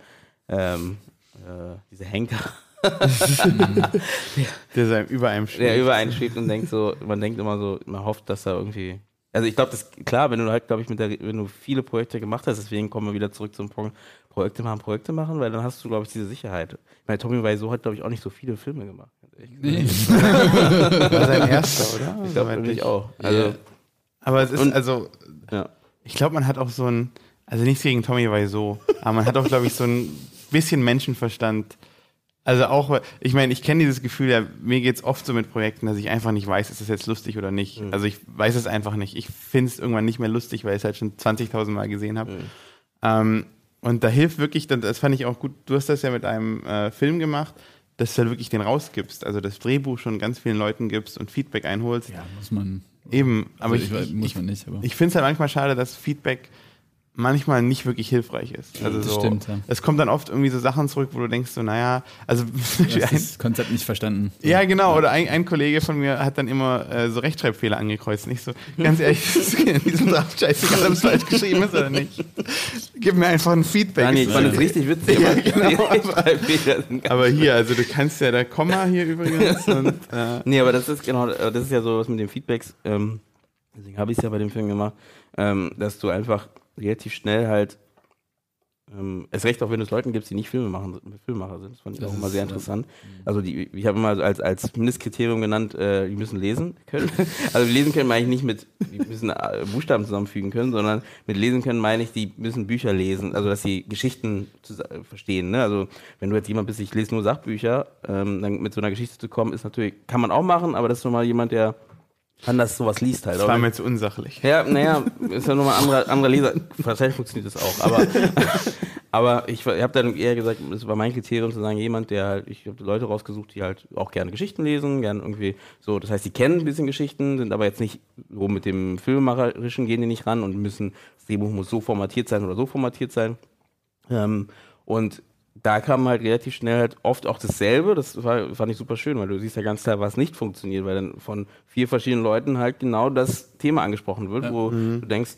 ähm, äh, diese Henker. der so über einem schwebt. Der über einen schwebt und denkt so, man denkt immer so, man hofft, dass er irgendwie also ich glaube, das klar, wenn du halt, glaube ich, mit der, wenn du viele Projekte gemacht hast, deswegen kommen wir wieder zurück zum Punkt, Projekte machen, Projekte machen, weil dann hast du, glaube ich, diese Sicherheit. Ich meine, Tommy Wiseau hat, glaube ich, auch nicht so viele Filme gemacht. Nee. war sein erster, oder? Ich glaube natürlich auch. Also, yeah. Aber es ist, und, also, ja. ich glaube, man hat auch so ein, also nichts gegen Tommy Wiseau, aber man hat auch, glaube ich, so ein bisschen Menschenverstand, also auch, ich meine, ich kenne dieses Gefühl, ja, mir geht es oft so mit Projekten, dass ich einfach nicht weiß, ist das jetzt lustig oder nicht. Mhm. Also ich weiß es einfach nicht. Ich finde es irgendwann nicht mehr lustig, weil ich es halt schon 20.000 Mal gesehen habe. Mhm. Ähm, und da hilft wirklich, das fand ich auch gut, du hast das ja mit einem äh, Film gemacht, dass du halt wirklich den rausgibst. Also das Drehbuch schon ganz vielen Leuten gibst und Feedback einholst. Ja, muss man. Eben, aber also ich, ich, muss man nicht. Aber. Ich finde es halt manchmal schade, dass Feedback manchmal nicht wirklich hilfreich ist. Also das so, stimmt, ja. Es kommt dann oft irgendwie so Sachen zurück, wo du denkst so, naja, also ja, das Konzept nicht verstanden. Ja, genau. Oder ein, ein, Kollege von mir hat dann immer äh, so Rechtschreibfehler angekreuzt. Nicht so, ganz ehrlich, in diesem Draft scheißegal, ob es falsch geschrieben ist oder nicht. Gib mir einfach ein Feedback. Daniel, ich fand das richtig witzig. Ja, genau, aber, aber, hier, also du kannst ja da Komma hier übrigens. und, äh, nee, aber das ist genau, das ist ja so was mit den Feedbacks. Ähm, deswegen habe ich es ja bei dem Film gemacht, ähm, dass du einfach relativ schnell halt, ähm, es recht auch wenn es Leuten gibt, die nicht Filme machen, Filmemacher sind. Das fand ich das auch immer sehr interessant. Ja. Also die, ich habe immer als, als Mindestkriterium genannt, äh, die müssen lesen können. also lesen können meine ich nicht mit, die müssen äh, Buchstaben zusammenfügen können, sondern mit lesen können meine ich, die müssen Bücher lesen, also dass sie Geschichten äh, verstehen. Ne? Also wenn du jetzt jemand bist, ich lese nur Sachbücher, ähm, dann mit so einer Geschichte zu kommen, ist natürlich, kann man auch machen, aber das ist nochmal jemand, der anders sowas liest halt. Das war mir zu unsachlich. Ja, naja, ist ja nochmal ein anderer, anderer Leser. Wahrscheinlich funktioniert das auch. Aber, aber ich, ich habe dann eher gesagt, es war mein Kriterium zu sagen, jemand, der halt, ich habe Leute rausgesucht, die halt auch gerne Geschichten lesen, gerne irgendwie so, das heißt, die kennen ein bisschen Geschichten, sind aber jetzt nicht so mit dem Filmemacherischen gehen die nicht ran und müssen, das Drehbuch muss so formatiert sein oder so formatiert sein. Ähm, und da kam halt relativ schnell halt oft auch dasselbe. Das war, fand ich super schön, weil du siehst ja ganz klar, was nicht funktioniert, weil dann von vier verschiedenen Leuten halt genau das Thema angesprochen wird, ja. wo mhm. du denkst,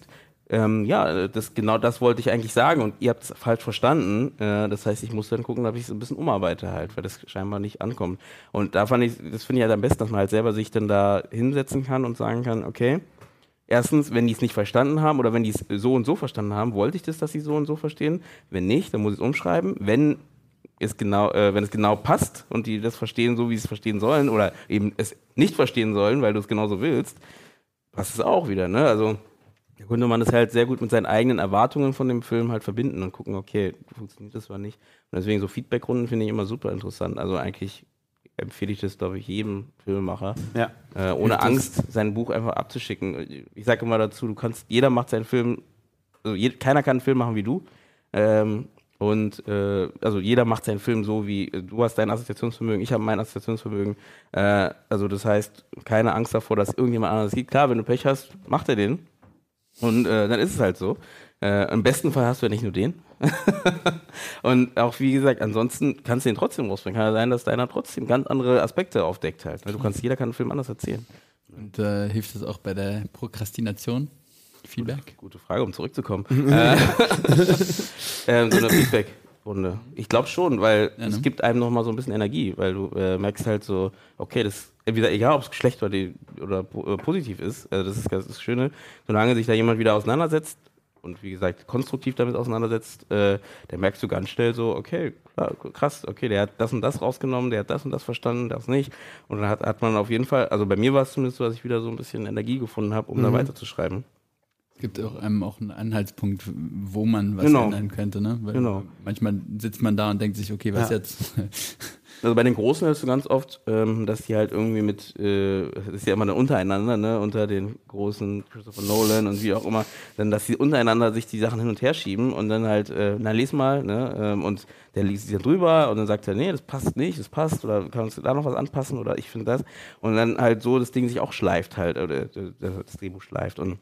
ähm, ja, das, genau das wollte ich eigentlich sagen und ihr habt es falsch verstanden. Äh, das heißt, ich muss dann gucken, dass ich es ein bisschen umarbeite halt, weil das scheinbar nicht ankommt. Und da fand ich, das finde ich halt am besten, dass man halt selber sich dann da hinsetzen kann und sagen kann, okay, erstens, wenn die es nicht verstanden haben oder wenn die es so und so verstanden haben, wollte ich das, dass sie so und so verstehen. Wenn nicht, dann muss ich es umschreiben. Wenn es genau, äh, wenn es genau passt und die das verstehen, so wie sie es verstehen sollen oder eben es nicht verstehen sollen, weil du es genauso willst, passt es auch wieder. Ne? Also da könnte man das halt sehr gut mit seinen eigenen Erwartungen von dem Film halt verbinden und gucken, okay, funktioniert das oder nicht. Und deswegen so Feedbackrunden finde ich immer super interessant. Also eigentlich empfehle ich das, glaube ich, jedem Filmemacher. Ja. Äh, ohne ich Angst, sein Buch einfach abzuschicken. Ich sage immer dazu, du kannst, jeder macht seinen Film, also je, keiner kann einen Film machen wie du. Ähm, und äh, also jeder macht seinen Film so, wie du hast dein Assoziationsvermögen, ich habe mein Assoziationsvermögen. Äh, also das heißt, keine Angst davor, dass irgendjemand anderes sieht. Klar, wenn du Pech hast, macht er den. Und äh, dann ist es halt so. Äh, Im besten Fall hast du ja nicht nur den. und auch wie gesagt, ansonsten kannst du den trotzdem rausbringen. Kann ja sein, dass deiner trotzdem ganz andere Aspekte aufdeckt halt. Du kannst, jeder kann einen Film anders erzählen. Und äh, hilft das auch bei der Prokrastination? Feedback? Gute, Frage, um zurückzukommen. äh, ähm, so eine Feedback-Runde. Ich glaube schon, weil ja, ne? es gibt einem noch mal so ein bisschen Energie, weil du äh, merkst halt so, okay, das entweder egal, ob es schlecht oder, die, oder äh, positiv ist, also das ist das Schöne, solange sich da jemand wieder auseinandersetzt und wie gesagt konstruktiv damit auseinandersetzt, äh, dann merkst du ganz schnell so, okay, krass, okay, der hat das und das rausgenommen, der hat das und das verstanden, das nicht. Und dann hat, hat man auf jeden Fall, also bei mir war es zumindest so, dass ich wieder so ein bisschen Energie gefunden habe, um mhm. da weiterzuschreiben. Gibt auch einem auch einen Anhaltspunkt, wo man was Genau. ändern könnte, ne? Weil Genau. Manchmal sitzt man da und denkt sich, okay, was Ja. jetzt? Also bei den Großen hörst du ganz oft, ähm, dass die halt irgendwie mit, äh, das ist ja immer dann untereinander, ne, unter den großen Christopher Nolan und wie auch immer, dann, dass sie untereinander sich die Sachen hin und her schieben und dann halt, äh, na les mal, ne, ähm, und der liest sich dann drüber und dann sagt er, nee, das passt nicht, das passt oder kann uns da noch was anpassen oder ich finde das und dann halt so das Ding sich auch schleift halt, oder äh, das Drehbuch schleift und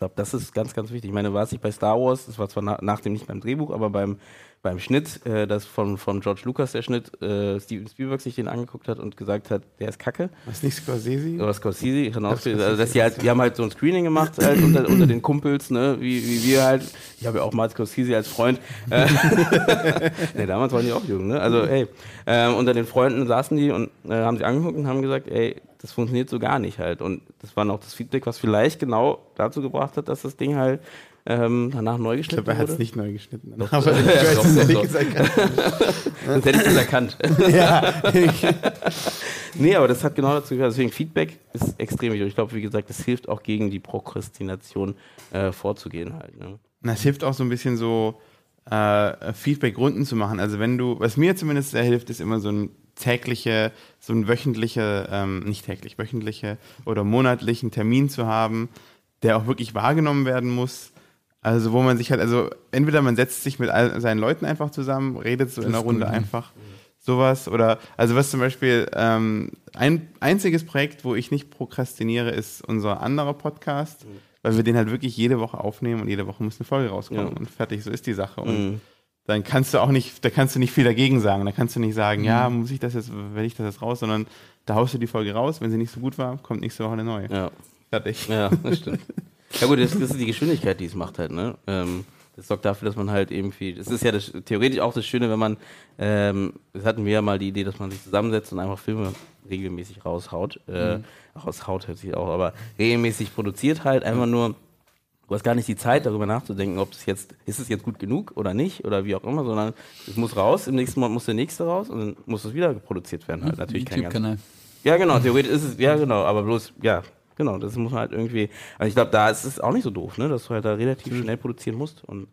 glaube, das ist ganz, ganz wichtig. Ich meine, war es nicht bei Star Wars, das war zwar na, nach dem nicht beim Drehbuch, aber beim, beim Schnitt, äh, das von, von George Lucas, der Schnitt, äh, Steven Spielberg sich den angeguckt hat und gesagt hat, der ist kacke. Was nicht Scorsese? Oder Scorsese, sein. also, dass die halt, die haben halt so ein Screening gemacht halt unter, unter den Kumpels, ne, wie, wie wir halt. Ich habe ja auch mal Scorsese als Freund. Äh, nee, damals waren die auch jung, ne? Also, ey, ähm, unter den Freunden saßen die und äh, haben sie angeguckt und haben gesagt, ey, das funktioniert so gar nicht halt. Und das war auch das Feedback, was vielleicht genau dazu gebracht hat, dass das Ding halt ähm, danach neu Ich geschnitten glaube, er hat wurde. es nicht neu geschnitten. Doch, Aber ich weiß doch, ehrlich doch. nicht. Sonst hätte ich das erkannt. Ja, Nee, aber das hat genau dazu gehört. Deswegen Feedback ist extrem wichtig. Und Ich glaube, wie gesagt, das hilft auch gegen die Prokrastination äh, vorzugehen halt. Ne? Na, es hilft auch so ein bisschen so äh, Feedback-Runden zu machen. Also wenn du, was mir zumindest sehr hilft, ist immer so ein tägliche, so ein wöchentliche, ähm, nicht täglich, wöchentliche oder monatlichen Termin zu haben, der auch wirklich wahrgenommen werden muss. Also wo man sich halt, also entweder man setzt sich mit all seinen Leuten einfach zusammen, redet so in ist einer Runde gut, ne? einfach sowas oder also was zum Beispiel ähm, ein einziges Projekt, wo ich nicht prokrastiniere, ist unser anderer Podcast, weil wir den halt wirklich jede Woche aufnehmen und jede Woche muss eine Folge rauskommen Ja. und fertig, so ist die Sache und Mhm. Dann kannst du auch nicht, da kannst du nicht viel dagegen sagen, da kannst du nicht sagen, ja, muss ich das jetzt, will ich das jetzt raus, sondern da haust du die Folge raus, wenn sie nicht so gut war, kommt nächste Woche eine neue. Ja. Fertig. Ja, das stimmt. Ja gut, das, das ist die Geschwindigkeit, die es macht halt, ne? Ähm, das sorgt dafür, dass man halt irgendwie, das ist ja das, theoretisch auch das Schöne, wenn man, ähm, das hatten wir ja mal die Idee, dass man sich zusammensetzt und einfach Filme regelmäßig raushaut. Äh, Raushaut hört sich auch, aber regelmäßig produziert halt, einfach nur, du hast gar nicht die Zeit, darüber nachzudenken, ob es jetzt, ist es jetzt gut genug oder nicht oder wie auch immer, sondern es muss raus, im nächsten Monat muss der nächste raus und dann muss es wieder produziert werden. Halt. Natürlich kein YouTube-Kanal. ja, genau, theoretisch ist es, ja, genau, aber bloß, ja, genau, das muss man halt irgendwie, also ich glaube, da ist es auch nicht so doof, ne, dass du halt da relativ schnell produzieren musst und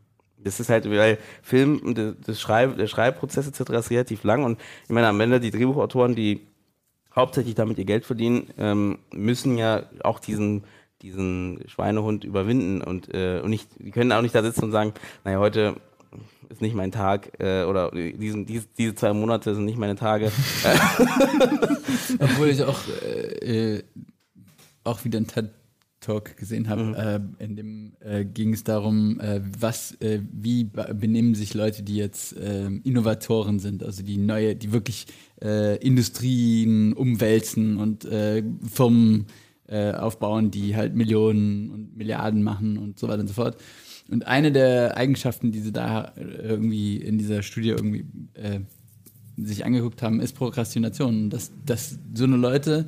das ist halt, weil Film, das Schreib, der Schreibprozess etc. ist relativ lang und ich meine, am Ende die Drehbuchautoren, die hauptsächlich damit ihr Geld verdienen, ähm, müssen ja auch diesen diesen Schweinehund überwinden und, äh, und nicht, die können auch nicht da sitzen und sagen, naja, heute ist nicht mein Tag äh, oder diesen, dies, diese zwei Monate sind nicht meine Tage. Obwohl ich auch, äh, äh, auch wieder einen TED-Talk gesehen habe, Mhm. äh, in dem äh, ging es darum, äh, was, wie be- benehmen sich Leute, die jetzt äh, Innovatoren sind, also die neue, die wirklich Industrien umwälzen und Firmen äh, aufbauen, die halt Millionen und Milliarden machen und so weiter und so fort. Und eine der Eigenschaften, die sie da äh, irgendwie in dieser Studie irgendwie äh, sich angeguckt haben, ist Prokrastination. Dass, dass so eine Leute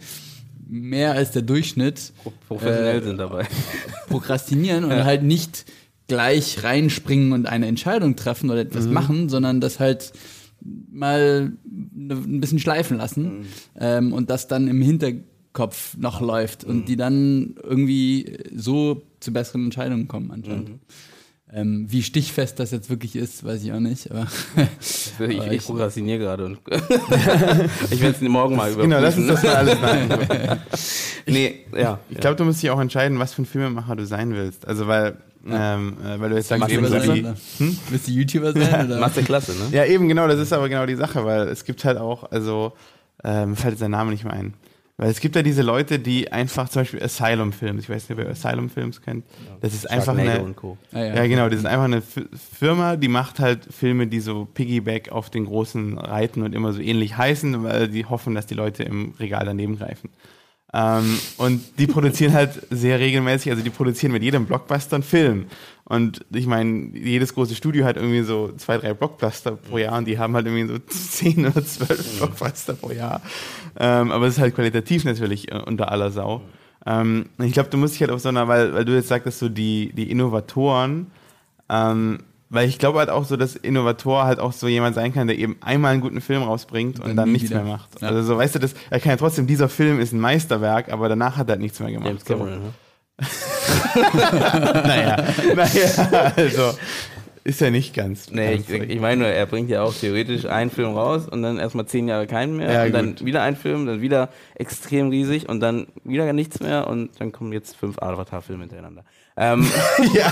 mehr als der Durchschnitt professionell äh, sind dabei. prokrastinieren und halt nicht gleich reinspringen und eine Entscheidung treffen oder etwas machen, sondern das halt mal ne- ein bisschen schleifen lassen ähm, und das dann im Hinterkopf noch läuft und die dann irgendwie so zu besseren Entscheidungen kommen anscheinend. Ähm, wie stichfest das jetzt wirklich ist, weiß ich auch nicht. Aber Ich, Aber ich prokrastiniere gerade und ich werde es morgen mal überprüfen. Genau, lass uns das mal alles machen. nee, ja. Ich glaube, du musst dich auch entscheiden, was für ein Filmemacher du sein willst. Also weil, ähm, äh, weil du jetzt sagst, eben so sein, wie, oder? Willst du YouTuber sein? Oder? Masterklasse, ne? Ja, eben genau, das ist aber genau die Sache, weil es gibt halt auch, also, ähm, mir fällt jetzt der Name nicht mehr ein. Weil es gibt ja diese Leute, die einfach zum Beispiel Asylum Films, ich weiß nicht, wer Asylum Films kennt. Das ist einfach eine. und Co. Ah, Ja, genau, das ist einfach eine Firma, die macht halt Filme, die so Piggyback auf den großen reiten und immer so ähnlich heißen, weil die hoffen, dass die Leute im Regal daneben greifen. Ähm, und die produzieren halt sehr regelmäßig, also die produzieren mit jedem Blockbuster einen Film. Und ich meine, jedes große Studio hat irgendwie so zwei, drei Blockbuster pro Jahr und die haben halt irgendwie so zehn oder zwölf Blockbuster pro Jahr. Ähm, aber es ist halt qualitativ natürlich äh, unter aller Sau. Ähm, und ich glaube, du musst dich halt auf so einer, weil, weil du jetzt sagtest, so die, die Innovatoren, ähm, weil ich glaube halt auch so, dass Innovator halt auch so jemand sein kann, der eben einmal einen guten Film rausbringt und dann dann nie nichts wieder. mehr macht. Ja. Also so, weißt du, das, er kann ja trotzdem, dieser Film ist ein Meisterwerk, aber danach hat er halt nichts mehr gemacht. James Cameron, ne? naja, naja, also ist ja nicht ganz. Nee, ich, ich meine nur, er bringt ja auch theoretisch einen Film raus und dann erstmal zehn Jahre keinen mehr Ja, und dann gut. wieder ein Film, dann wieder extrem riesig und dann wieder nichts mehr und dann kommen jetzt fünf Avatar-Filme hintereinander. Ähm, ja.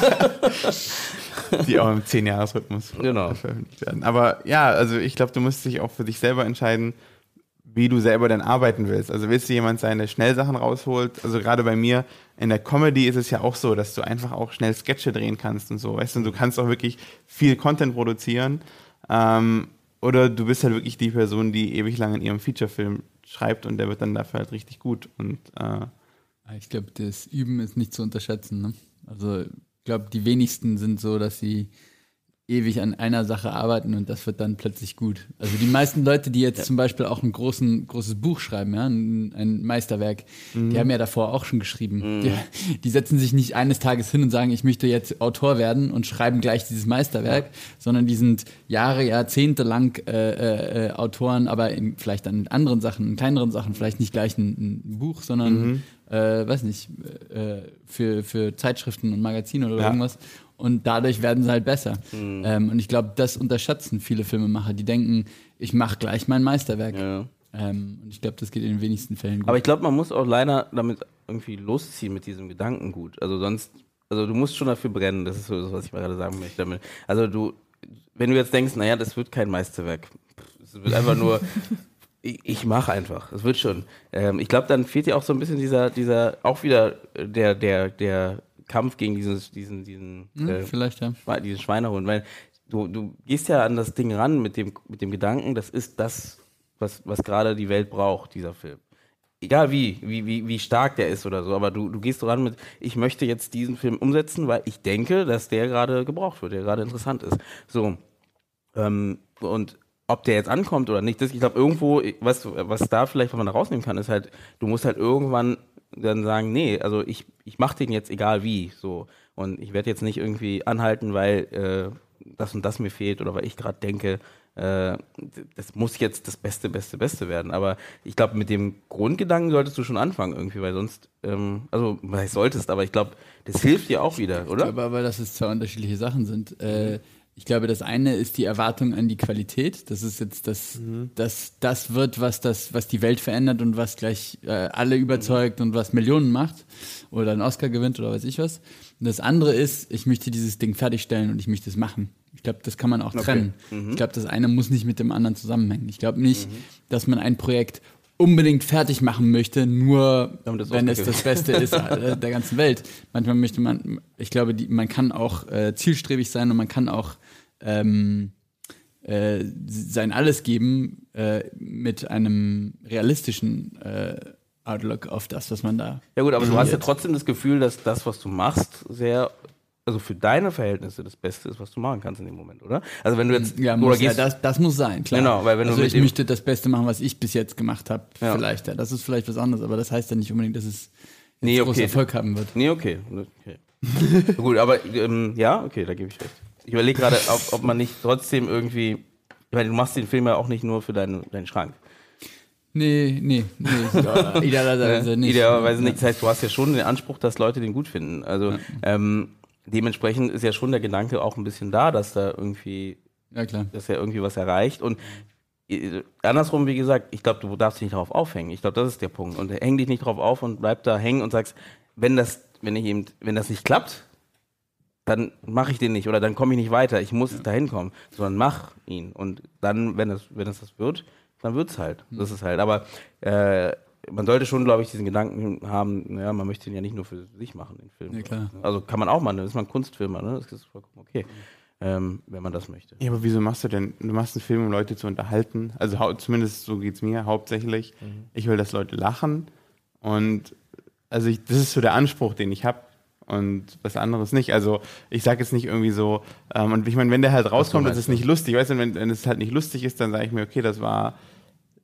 Die auch im 10-Jahres-Rhythmus Genau. veröffentlicht werden. Aber ja, also ich glaube, du musst dich auch für dich selber entscheiden, wie du selber denn arbeiten willst. Also willst du jemand sein, der schnell Sachen rausholt? Also gerade bei mir in der Comedy ist es ja auch so, dass du einfach auch schnell Sketche drehen kannst und so, weißt du, und du kannst auch wirklich viel Content produzieren. Ähm, oder du bist halt wirklich die Person, die ewig lang in ihrem Featurefilm schreibt und der wird dann dafür halt richtig gut. Und äh, Ich glaube, das Üben ist nicht zu unterschätzen. Ne? Also ich glaube, die wenigsten sind so, dass sie ewig an einer Sache arbeiten und das wird dann plötzlich gut. Also die meisten Leute, die jetzt zum Beispiel auch ein großen, großes Buch schreiben, ja, ein, ein Meisterwerk, die haben ja davor auch schon geschrieben. Die, die setzen sich nicht eines Tages hin und sagen, ich möchte jetzt Autor werden und schreiben gleich dieses Meisterwerk, sondern die sind Jahre, Jahrzehnte lang äh, äh, äh, Autoren, aber in, vielleicht an anderen Sachen, in kleineren Sachen, vielleicht nicht gleich ein, ein Buch, sondern äh, weiß nicht, äh, für, für Zeitschriften und Magazine oder Ja. irgendwas. Und dadurch werden sie halt besser. Ähm, und ich glaube, das unterschätzen viele Filmemacher. Die denken, ich mache gleich mein Meisterwerk. ja. Ähm, und ich glaube, das geht in den wenigsten Fällen gut. Aber ich glaube, man muss auch leider damit irgendwie losziehen mit diesem Gedankengut. Also sonst, also du musst schon dafür brennen, das ist so das, was ich gerade sagen möchte damit. Also du, wenn du jetzt denkst, naja, das wird kein Meisterwerk, es wird einfach nur, ich, ich mache einfach, es wird schon. Ähm, ich glaube, dann fehlt dir auch so ein bisschen dieser, dieser, auch wieder der, der, der Kampf gegen dieses, diesen, diesen, Hm, äh, vielleicht, ja. Schwe- diesen Schweinehund, weil du, du gehst ja an das Ding ran mit dem, mit dem Gedanken, das ist das, was, was gerade die Welt braucht, dieser Film. Egal wie, wie, wie, wie stark der ist oder so, aber du, du gehst ran mit, ich möchte jetzt diesen Film umsetzen, weil ich denke, dass der gerade gebraucht wird, der gerade interessant ist. So. Ähm, und ob der jetzt ankommt oder nicht, das, ich glaube, irgendwo, was, was da vielleicht, was man da rausnehmen kann, ist halt, du musst halt irgendwann dann sagen, nee, also ich, ich mache den jetzt egal wie, so. Und ich werde jetzt nicht irgendwie anhalten, weil äh, das und das mir fehlt oder weil ich gerade denke, äh, das muss jetzt das Beste, Beste, Beste werden. Aber ich glaube, mit dem Grundgedanken solltest du schon anfangen irgendwie, weil sonst, ähm, also, was solltest, aber ich glaube, das hilft dir auch wieder, Ich oder? glaube aber, dass es zwei unterschiedliche Sachen sind. Äh, ich glaube, das eine ist die Erwartung an die Qualität. Das ist jetzt das, das, das wird, was das, was die Welt verändert und was gleich äh, alle überzeugt und was Millionen macht oder einen Oscar gewinnt oder weiß ich was. Und das andere ist, ich möchte dieses Ding fertigstellen und ich möchte es machen. Ich glaube, das kann man auch trennen. Ich glaube, das eine muss nicht mit dem anderen zusammenhängen. Ich glaube nicht, dass man ein Projekt unbedingt fertig machen möchte, nur wenn es das Beste ist äh, der ganzen Welt. Manchmal möchte man, ich glaube, die, man kann auch äh, zielstrebig sein und man kann auch ähm, äh, sein Alles geben äh, mit einem realistischen äh, Outlook auf das, was man da. Ja gut, aber du hast ja trotzdem das Gefühl, dass das, was du machst, sehr, also für deine Verhältnisse das Beste ist, was du machen kannst in dem Moment, oder? Also wenn du jetzt, Ja, oder muss, ja gehst, das, das muss sein, klar. Genau, weil wenn du also mit ich möchte das Beste machen, was ich bis jetzt gemacht habe, Ja. vielleicht. Ja. Das ist vielleicht was anderes, aber das heißt ja nicht unbedingt, dass es Nee, okay. Erfolg haben wird. Nee, okay. okay. Gut, aber ähm, ja, okay, da gebe ich recht. Ich überlege gerade, ob, ob man nicht trotzdem irgendwie. Ich meine, du machst den Film ja auch nicht nur für deinen, deinen Schrank. Nee, nee, nee. ja, Idealerweise nicht. Idealerweise nicht. Das heißt, du hast ja schon den Anspruch, dass Leute den gut finden. Also ähm, dementsprechend ist ja schon der Gedanke auch ein bisschen da, dass da irgendwie, Ja, klar. dass er irgendwie was erreicht. Und äh, andersrum, wie gesagt, ich glaube, du darfst dich nicht darauf aufhängen. Ich glaube, das ist der Punkt. Und häng dich nicht drauf auf und bleib da hängen und sagst, wenn das, wenn ich eben, wenn das nicht klappt, dann mache ich den nicht oder dann komme ich nicht weiter. Ich muss dahin kommen, sondern mach ihn. Und dann, wenn es, wenn es das wird, dann wird's halt. Das ist halt. Aber äh, man sollte schon, glaube ich, diesen Gedanken haben, ja, man möchte ihn ja nicht nur für sich machen, den Film. Ja, klar. Also kann man auch machen, das ist man ein Kunstfilmer, ne? Das ist vollkommen okay. Ähm, wenn man das möchte. Ja, aber wieso machst du denn? Du machst einen Film, um Leute zu unterhalten. Also zumindest so geht's mir hauptsächlich. Ich will, dass Leute lachen. Und also ich, das ist so der Anspruch, den ich habe. Und was anderes nicht. Also ich sage jetzt nicht irgendwie so, ähm, und ich meine, wenn der halt rauskommt, das ist nicht lustig. Weißt du, wenn, wenn es halt nicht lustig ist, dann sage ich mir, okay, das war,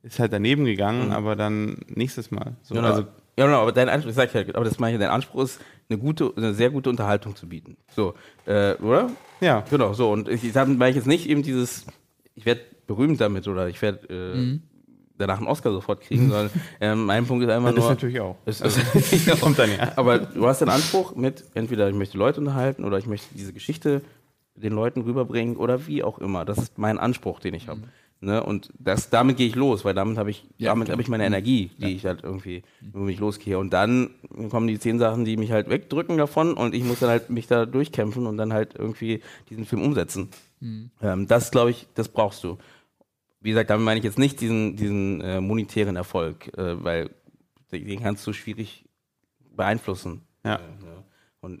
ist halt daneben gegangen, aber dann nächstes Mal. So, Genau. also, ja, genau, aber dein Anspruch, das sag ich halt, aber das meine ich, dein Anspruch ist, eine gute, eine sehr gute Unterhaltung zu bieten. So, äh, oder? ja. Genau, so. Und ich, ich jetzt nicht eben dieses, ich werde berühmt damit oder ich werde, äh, danach einen Oscar sofort kriegen, sondern ähm, mein Punkt ist einfach Das nur. natürlich auch. Ist, Also, kommt dann ja. aber du hast den Anspruch mit, entweder ich möchte Leute unterhalten oder ich möchte diese Geschichte den Leuten rüberbringen oder wie auch immer. Das ist mein Anspruch, den ich habe. Ne? Und das, damit gehe ich los, weil damit habe ich, Ja, damit habe ich meine Energie, die ich halt irgendwie, womit ich losgehe. Und dann kommen die zehn Sachen, die mich halt wegdrücken davon und ich muss dann halt mich da durchkämpfen und dann halt irgendwie diesen Film umsetzen. Ähm, das glaube ich, das brauchst du. Wie gesagt, damit meine ich jetzt nicht diesen, diesen äh, monetären Erfolg, äh, weil den kannst du schwierig beeinflussen. Ja. Und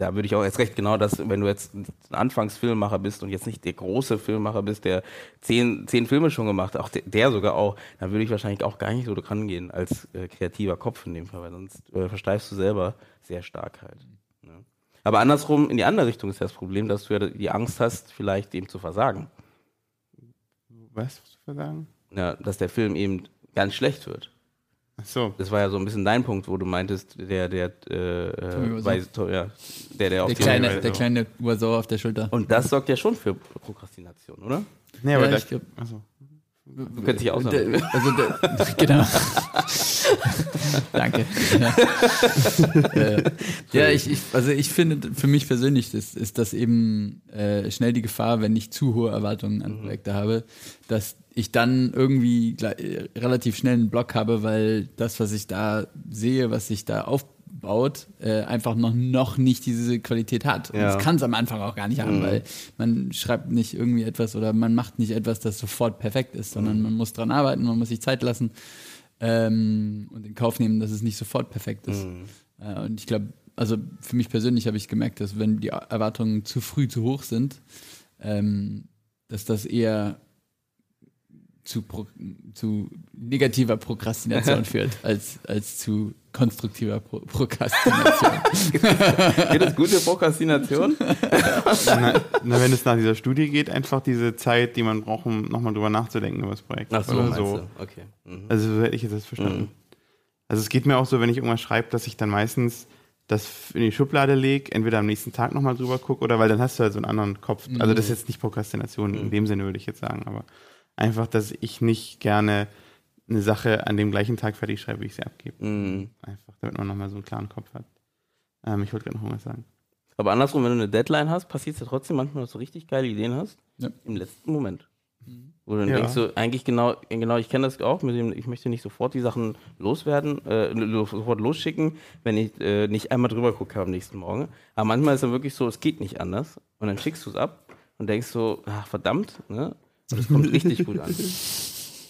da würde ich auch erst recht genau das, wenn du jetzt ein Anfangsfilmemacher bist und jetzt nicht der große Filmemacher bist, der zehn, zehn Filme schon gemacht hat, auch der, der sogar auch, dann würde ich wahrscheinlich auch gar nicht so dran gehen als äh, kreativer Kopf in dem Fall, weil sonst äh, versteifst du selber sehr stark halt. Ne? Aber andersrum, in die andere Richtung ist ja das Problem, dass du ja die Angst hast, vielleicht dem zu versagen. Was musst du sagen? Ja, dass der Film eben ganz schlecht wird. So. Das war ja so ein bisschen dein Punkt, wo du meintest, der, der, äh, bei, to, ja, der, der auf Der die kleine, der kleine Ursau auf der Schulter. Und das sorgt ja schon für Prokrastination, oder? Nee, aber Ja, da, ich glaub- also, Du könntest dich. Der, also genau. Danke. Ja, ich, ich, also ich finde, für mich persönlich ist, ist das eben äh, schnell die Gefahr, wenn ich zu hohe Erwartungen an Projekte habe, dass ich dann irgendwie gle- äh, relativ schnell einen Block habe, weil das, was ich da sehe, was sich da aufbaut, äh, einfach noch, noch nicht diese Qualität hat. Und Ja. das kann es am Anfang auch gar nicht haben, weil man schreibt nicht irgendwie etwas oder man macht nicht etwas, das sofort perfekt ist, sondern man muss dran arbeiten, man muss sich Zeit lassen ähm, und in Kauf nehmen, dass es nicht sofort perfekt ist. Äh, und ich glaube, also für mich persönlich habe ich gemerkt, dass wenn die Erwartungen zu früh zu hoch sind, ähm, dass das eher zu, zu negativer Prokrastination führt, als, als zu konstruktiver Pro Prokrastination. Geht das gute Prokrastination? na, na, wenn es nach dieser Studie geht, einfach diese Zeit, die man braucht, um nochmal drüber nachzudenken über das Projekt. Ach so, Oder so. du? Okay. Mhm. Also so hätte ich jetzt das verstanden. Also es geht mir auch so, wenn ich irgendwas schreibe, dass ich dann meistens das in die Schublade lege, entweder am nächsten Tag nochmal drüber gucke oder weil dann hast du halt so einen anderen Kopf. Also das ist jetzt nicht Prokrastination in dem Sinne, würde ich jetzt sagen, aber einfach, dass ich nicht gerne eine Sache an dem gleichen Tag fertig schreibe, wie ich sie abgebe. Mhm. Einfach, damit man nochmal so einen klaren Kopf hat. Ähm, ich wollte gerade noch irgendwas sagen. Aber andersrum, wenn du eine Deadline hast, passiert es ja trotzdem manchmal, dass du richtig geile Ideen hast. Ja. Im letzten Moment. Wo du dann Ja. denkst, du, eigentlich genau, genau, ich kenne das auch, mit dem, ich möchte nicht sofort die Sachen loswerden, äh, sofort losschicken, wenn ich äh, nicht einmal drüber gucke am nächsten Morgen. Aber manchmal ist dann wirklich so, es geht nicht anders. Und dann schickst du es ab und denkst so, ach verdammt, ne? Und es kommt richtig gut an.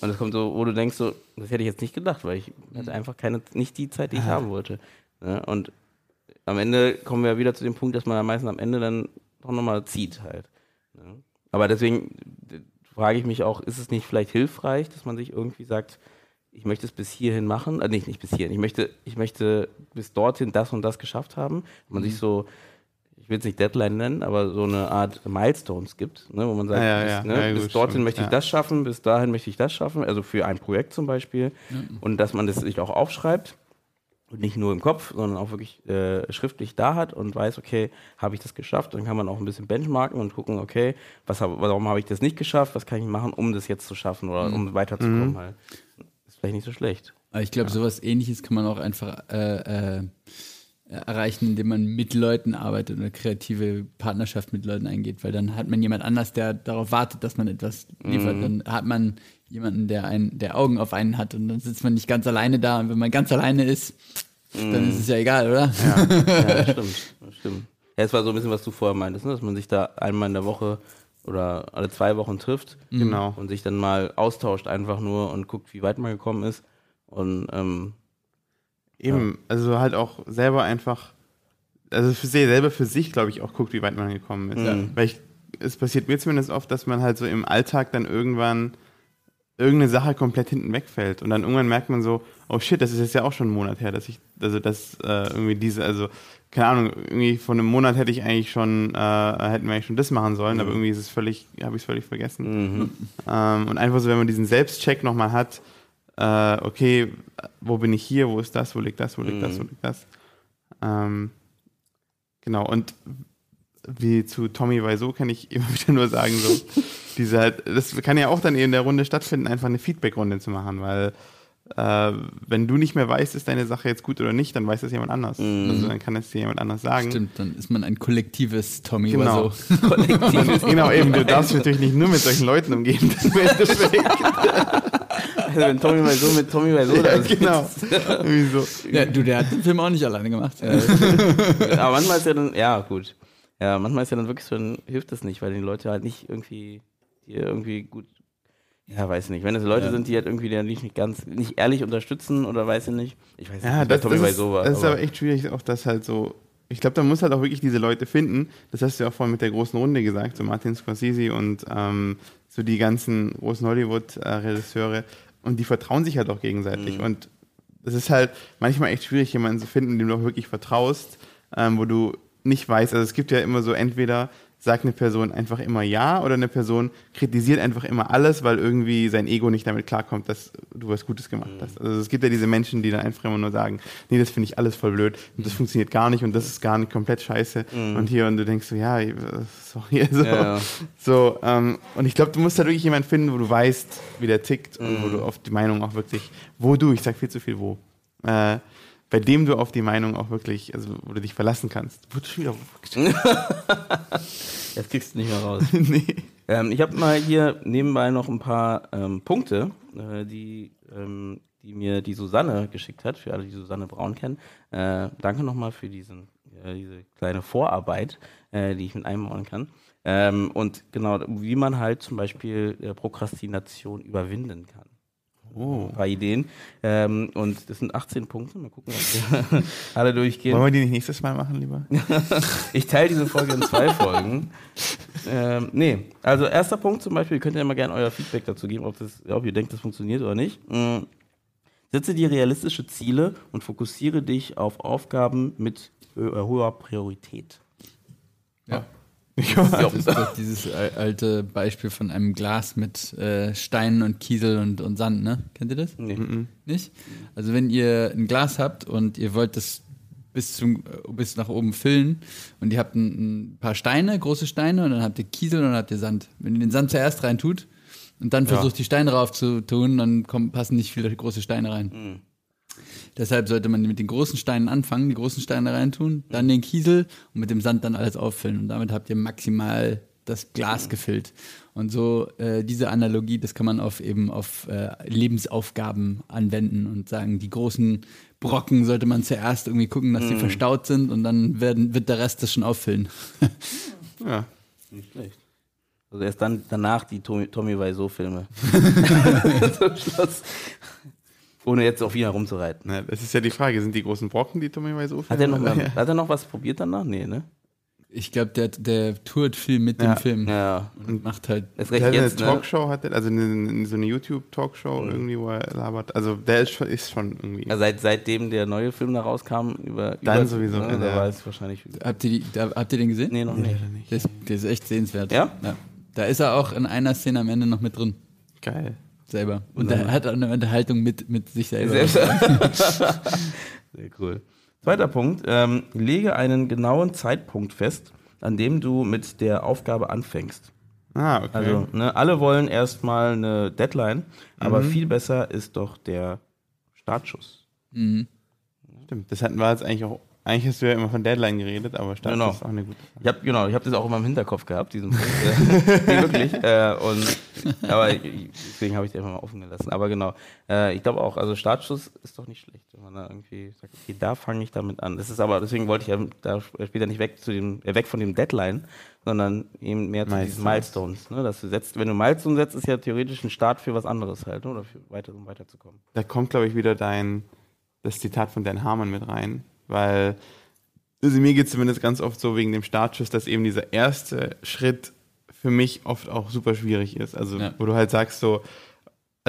Und es kommt so, wo du denkst so, das hätte ich jetzt nicht gedacht, weil ich hatte einfach keine, nicht die Zeit, die ich haben wollte. Ne? Und am Ende kommen wir wieder zu dem Punkt, dass man am meisten am Ende dann doch nochmal zieht halt. Ne? Aber deswegen frage ich mich auch, ist es nicht vielleicht hilfreich, dass man sich irgendwie sagt, ich möchte es bis hierhin machen, äh, nicht, nicht bis hierhin, ich möchte, ich möchte bis dorthin das und das geschafft haben. Man sich so, will es nicht Deadline nennen, aber so eine Art Milestones gibt, ne, wo man sagt, Ja, ja, bis, ja. ne, Ja, bis gut, dorthin stimmt, möchte ich ja. das schaffen, bis dahin möchte ich das schaffen, also für ein Projekt zum Beispiel. Und dass man das sich auch aufschreibt und nicht nur im Kopf, sondern auch wirklich äh, schriftlich da hat und weiß, okay, habe ich das geschafft? Dann kann man auch ein bisschen benchmarken und gucken, okay, was hab, warum habe ich das nicht geschafft? Was kann ich machen, um das jetzt zu schaffen oder um weiterzukommen halt? Ist vielleicht nicht so schlecht. Aber ich glaube, sowas ähnliches kann man auch einfach äh, äh, erreichen, indem man mit Leuten arbeitet oder kreative Partnerschaft mit Leuten eingeht, weil dann hat man jemand anders, der darauf wartet, dass man etwas liefert. Dann hat man jemanden, der einen, der Augen auf einen hat und dann sitzt man nicht ganz alleine da. Und wenn man ganz alleine ist, dann ist es ja egal, oder? Ja, das stimmt. Das stimmt. Ja, es war so ein bisschen, was du vorher meintest, ne? dass man sich da einmal in der Woche oder alle zwei Wochen trifft Genau. und sich dann mal austauscht einfach nur und guckt, wie weit man gekommen ist. Und ähm, Eben, also halt auch selber einfach, also für sich, selber für sich, glaube ich, auch guckt, wie weit man gekommen ist. Mhm. Weil ich, es passiert mir zumindest oft, dass man halt so im Alltag dann irgendwann irgendeine Sache komplett hinten wegfällt. Und dann irgendwann merkt man so, oh shit, das ist jetzt ja auch schon einen Monat her, dass ich, also das äh, irgendwie diese, also keine Ahnung, irgendwie vor einem Monat hätte ich eigentlich schon, äh, hätten wir eigentlich schon das machen sollen, aber irgendwie ist es völlig, habe ich es völlig vergessen. Ähm, und einfach so, wenn man diesen Selbstcheck nochmal hat, äh, okay, wo bin ich hier, wo ist das, wo liegt das, wo liegt das, wo liegt das. Ähm, genau, und wie zu Tommy Wiseau kann ich immer wieder nur sagen, so, diese das kann ja auch dann in der Runde stattfinden, einfach eine Feedback-Runde zu machen, weil äh, wenn du nicht mehr weißt, ist deine Sache jetzt gut oder nicht, dann weiß das jemand anders. Mhm. Also dann kann es dir jemand anders sagen. Stimmt, dann ist man ein kollektives Tommy Genau. oder so. Kollektiv. genau, eben, du darfst natürlich nicht nur mit solchen Leuten umgehen. Also wenn Tommy mal so mit Tommy mal so da ja, sitzt. genau. Irgendwie so. Ja, du, der hat den Film auch nicht alleine gemacht. Aber manchmal ist ja dann, ja gut. Ja, manchmal ist ja dann wirklich so, dann hilft das nicht, weil die Leute halt nicht irgendwie, die irgendwie gut, ja, weiß nicht. Wenn es Leute Ja. sind, die halt irgendwie dann nicht, nicht ganz, nicht ehrlich unterstützen oder weiß ich nicht. Ich weiß nicht, Ja, bei das, das, ist, so war. das ist aber- aber echt schwierig, auch das halt so. Ich glaube, da muss halt auch wirklich diese Leute finden. Das hast du ja auch vorhin mit der großen Runde gesagt, so Martin Scorsese und ähm, so die ganzen großen Hollywood-Regisseure. Und die vertrauen sich halt auch gegenseitig. Mhm. Und es ist halt manchmal echt schwierig, jemanden zu finden, dem du auch wirklich vertraust, ähm, wo du nicht weißt. Also es gibt ja immer so, entweder sagt eine Person einfach immer ja oder eine Person kritisiert einfach immer alles, weil irgendwie sein Ego nicht damit klarkommt, dass du was Gutes gemacht hast. Also es gibt ja diese Menschen, die dann einfach immer nur sagen, nee, das finde ich alles voll blöd und das funktioniert gar nicht und das ist gar nicht komplett scheiße. Und hier, und du denkst so, ja, sorry. So, Ja. so ähm, und ich glaube, du musst halt wirklich jemanden finden, wo du weißt, wie der tickt und wo du auf die Meinung auch wirklich, wo du, ich sag viel zu viel wo, äh, bei dem du auf die Meinung auch wirklich, also wo du dich verlassen kannst. Wurde schon wieder Jetzt kriegst du nicht mehr raus. nee. ähm, ich habe mal hier nebenbei noch ein paar ähm, Punkte, äh, die, ähm, die mir die Susanne geschickt hat, für alle, die Susanne Braun kennen. Äh, danke nochmal für diesen, äh, diese kleine Vorarbeit, äh, die ich mit einbauen kann. Ähm, und genau, wie man halt zum Beispiel äh, Prokrastination überwinden kann. Oh. Ein paar Ideen. Ähm, und das sind 18 Punkte. Mal gucken, ob wir alle durchgehen. Wollen wir die nicht nächstes Mal machen, lieber? Ich teile diese Folge in zwei Folgen. Ähm, nee, also erster Punkt zum Beispiel, ihr könnt ja mal gerne euer Feedback dazu geben, ob, das, ob ihr denkt, das funktioniert oder nicht. Mm. Setze dir realistische Ziele und fokussiere dich auf Aufgaben mit hoher Priorität. Ja. Ja. Das ist doch dieses al- alte Beispiel von einem Glas mit äh, Steinen und Kiesel und, und Sand, ne? Kennt ihr das? Nee. Nicht? Also wenn ihr ein Glas habt und ihr wollt das bis, zum, äh, bis nach oben füllen und ihr habt ein, ein paar Steine, große Steine und dann habt ihr Kiesel und dann habt ihr Sand. Wenn ihr den Sand zuerst rein tut und dann versucht die Steine rauf zu tun, dann kommen, passen nicht viele große Steine rein. Deshalb sollte man mit den großen Steinen anfangen, die großen Steine reintun, dann den Kiesel und mit dem Sand dann alles auffüllen. Und damit habt ihr maximal das Glas gefüllt. Und so äh, diese Analogie, das kann man auf eben auf äh, Lebensaufgaben anwenden und sagen, die großen Brocken sollte man zuerst irgendwie gucken, dass sie verstaut sind und dann werden, wird der Rest das schon auffüllen. Ja. Nicht schlecht. Also erst dann danach die Tommy, Tommy Wiseau-Filme. Zum Schluss. Ohne jetzt auf ihn herumzureiten. Na, das ist ja die Frage, sind die großen Brocken, die Tommy Wiseau Hat er, noch mal, hat er noch was probiert danach? Nee, ne? Ich glaube, der, der tourt viel mit Ja. dem Film Ja. und macht halt Ist Der recht hat eine jetzt, ne? Talkshow, hat der, also eine, so eine YouTube-Talkshow irgendwie, wo er labert. Also der ist schon, ist schon irgendwie. Ja, seit, seitdem der neue Film da rauskam, über. Dann über, sowieso, Ne, ja. da war es wahrscheinlich. Habt ihr, die, da, habt ihr den gesehen? Nee, noch nicht. Der ist, der ist echt sehenswert. Ja? Da ist er auch in einer Szene am Ende noch mit drin, Geil. Selber. Und er hat auch eine Unterhaltung mit, mit sich selber. Selbst- Sehr cool. Zweiter Punkt. Ähm, lege einen genauen Zeitpunkt fest, an dem du mit der Aufgabe anfängst. Ah, okay. Also, ne, alle wollen erstmal eine Deadline, aber viel besser ist doch der Startschuss. Stimmt. Das hatten wir jetzt eigentlich auch. Eigentlich hast du ja immer von Deadline geredet, aber Start Genau. ist auch eine gute Ich habe genau, ich habe das auch immer im Hinterkopf gehabt, diesen Punkt. Äh, nee, wirklich. Äh, und, aber deswegen habe ich den einfach mal offen gelassen. Aber genau, äh, ich glaube auch, also Startschuss ist doch nicht schlecht, wenn man da irgendwie sagt, okay, da fange ich damit an. Das ist aber, deswegen wollte ich ja da später nicht weg zu dem, äh, weg von dem Deadline, sondern eben mehr zu diesen Milestones. Ne? Dass du setzt, wenn du Milestone setzt, ist ja theoretisch ein Start für was anderes halt, ne? oder für weiter, um weiterzukommen. Da kommt, glaube ich, wieder dein, das Zitat von Dan Harmon mit rein, weil also mir geht es zumindest ganz oft so wegen dem Startschuss, dass eben dieser erste Schritt für mich oft auch super schwierig ist. Also Ja. wo du halt sagst so,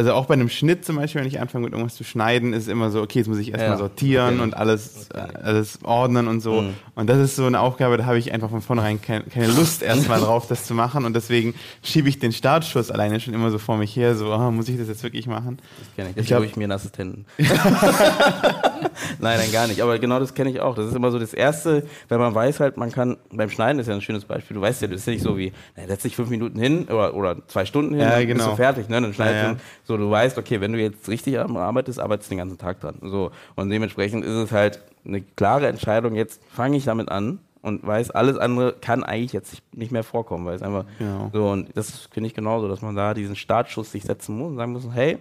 also auch bei einem Schnitt zum Beispiel, wenn ich anfange mit irgendwas zu schneiden, ist es immer so, okay, jetzt muss ich erstmal Ja. sortieren Okay. und alles, Okay. alles ordnen und so. Mhm. Und das ist so eine Aufgabe, da habe ich einfach von vornherein kein, keine Lust erstmal drauf, das zu machen. Und deswegen schiebe ich den Startschuss alleine schon immer so vor mich her, so, ah, muss ich das jetzt wirklich machen? Das kenne ich. Ich Deswegen glaub- hole ich mir einen Assistenten. Nein, nein, gar nicht. Aber genau das kenne ich auch. Das ist immer so das Erste, wenn man weiß halt, man kann, beim Schneiden ist ja ein schönes Beispiel. Du weißt ja, das ist ja nicht so wie, na, setz dich fünf Minuten hin oder, oder zwei Stunden hin, Ja, dann bist genau. du fertig. Ne? Dann schneidest Ja, ja. du so, du weißt, okay, wenn du jetzt richtig arbeitest, arbeitest du den ganzen Tag dran. So. Und dementsprechend ist es halt eine klare Entscheidung, jetzt fange ich damit an und weiß, alles andere kann eigentlich jetzt nicht- mehr vorkommen, weil es einfach Genau. so, und das finde ich genauso, dass man da diesen Startschuss sich setzen muss und sagen muss, hey,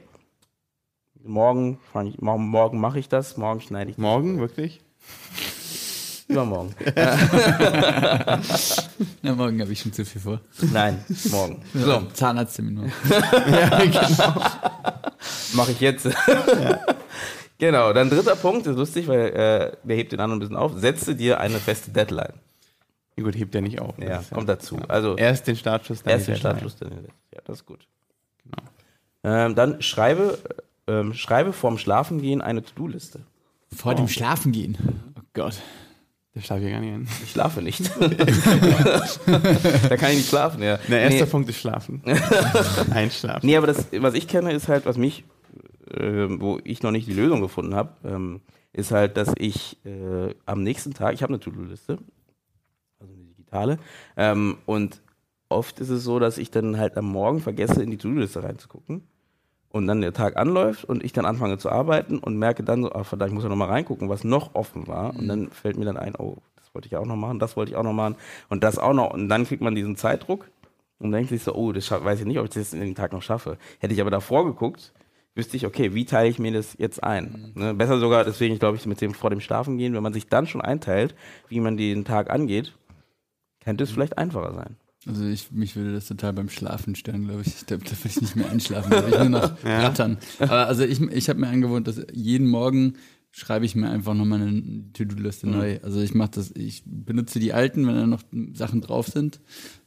morgen, fang ich, morgen, morgen mache ich das, morgen schneide ich das. Morgen, wirklich? Übermorgen. Ja, morgen habe ich schon zu viel vor. Nein, morgen. So. Zahnarzttermin noch. Mache ich jetzt. genau, dann dritter Punkt, ist lustig, weil äh, der hebt den anderen ein bisschen auf. Setze dir eine feste Deadline. Ja, gut, hebt ja nicht auf. Ja, Das kommt dazu. Also Erst den Startschuss, dann erst die den Deadline. Startschuss, dann. Ja, das ist gut. Genau. Ähm, dann schreibe, ähm, schreibe vorm Schlafengehen eine To-Do-Liste. Vor dem Schlafen gehen. Oh Gott. Der schlafe ich gar nicht ein. Ich schlafe nicht. da kann ich nicht schlafen, ja. Der erste Nee. Punkt ist Schlafen. Einschlafen. Nee, aber das, was ich kenne, ist halt, was mich, äh, wo ich noch nicht die Lösung gefunden habe, ähm, ist halt, dass ich äh, am nächsten Tag, ich habe eine To-Do-Liste, also eine digitale, ähm, und oft ist es so, dass ich dann halt am Morgen vergesse, in die To-Do-Liste reinzugucken. Und dann der Tag anläuft und ich dann anfange zu arbeiten und merke dann so, ah verdammt, ich muss ja nochmal reingucken, was noch offen war. Und dann fällt mir dann ein, oh, das wollte ich auch noch machen, das wollte ich auch noch machen und das auch noch. Und dann kriegt man diesen Zeitdruck und denkt sich so, oh, das weiß ich nicht, ob ich das in den Tag noch schaffe. Hätte ich aber davor geguckt, wüsste ich, okay, wie teile ich mir das jetzt ein? Ne? Besser sogar, deswegen glaube ich, mit dem vor dem Schlafen gehen, wenn man sich dann schon einteilt, wie man den Tag angeht, könnte es vielleicht einfacher sein. Also ich, mich würde das total beim Schlafen stören, glaube ich. Ich glaube, da würde ich nicht mehr einschlafen, da würde ich nur noch Ja. rattern. Aber also ich, ich habe mir angewohnt, dass jeden Morgen schreibe ich mir einfach nochmal eine To-Do-Liste neu. Also ich mache das, ich benutze die alten, wenn da noch Sachen drauf sind,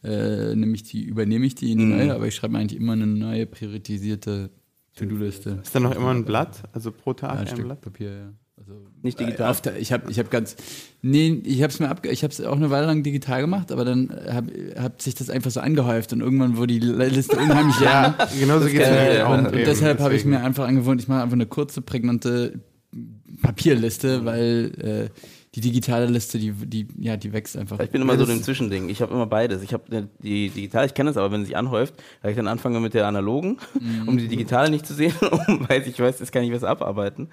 äh, nehme ich die, übernehme ich die in die Mhm. neue, aber ich schreibe mir eigentlich immer eine neue prioritisierte To-Do-Liste. Ist dann noch immer ein Blatt? Also pro Tag Ja, ein ein Stück Blatt? Papier, ja. Also, Nicht äh, digital? Auf der, ich habe ich hab ganz. Nee, ich habe es mir abge ich habe es auch eine Weile lang digital gemacht, aber dann habe hab sich das einfach so angehäuft und irgendwann wurde die Liste unheimlich lang. Ja, genauso geht es mir ich, Äh, ja. auch. und, und deshalb habe ich mir einfach angewohnt, ich mache einfach eine kurze, prägnante Papierliste, weil äh, die digitale Liste, die, die, ja, die wächst einfach. Ich bin immer so im Zwischending. Ich habe immer beides. Ich habe ne- die digital, ich kenne es aber, wenn es sich anhäuft, da ich dann anfange mit der analogen, um die digitale nicht zu sehen, um, weil ich weiß, jetzt kann ich was abarbeiten.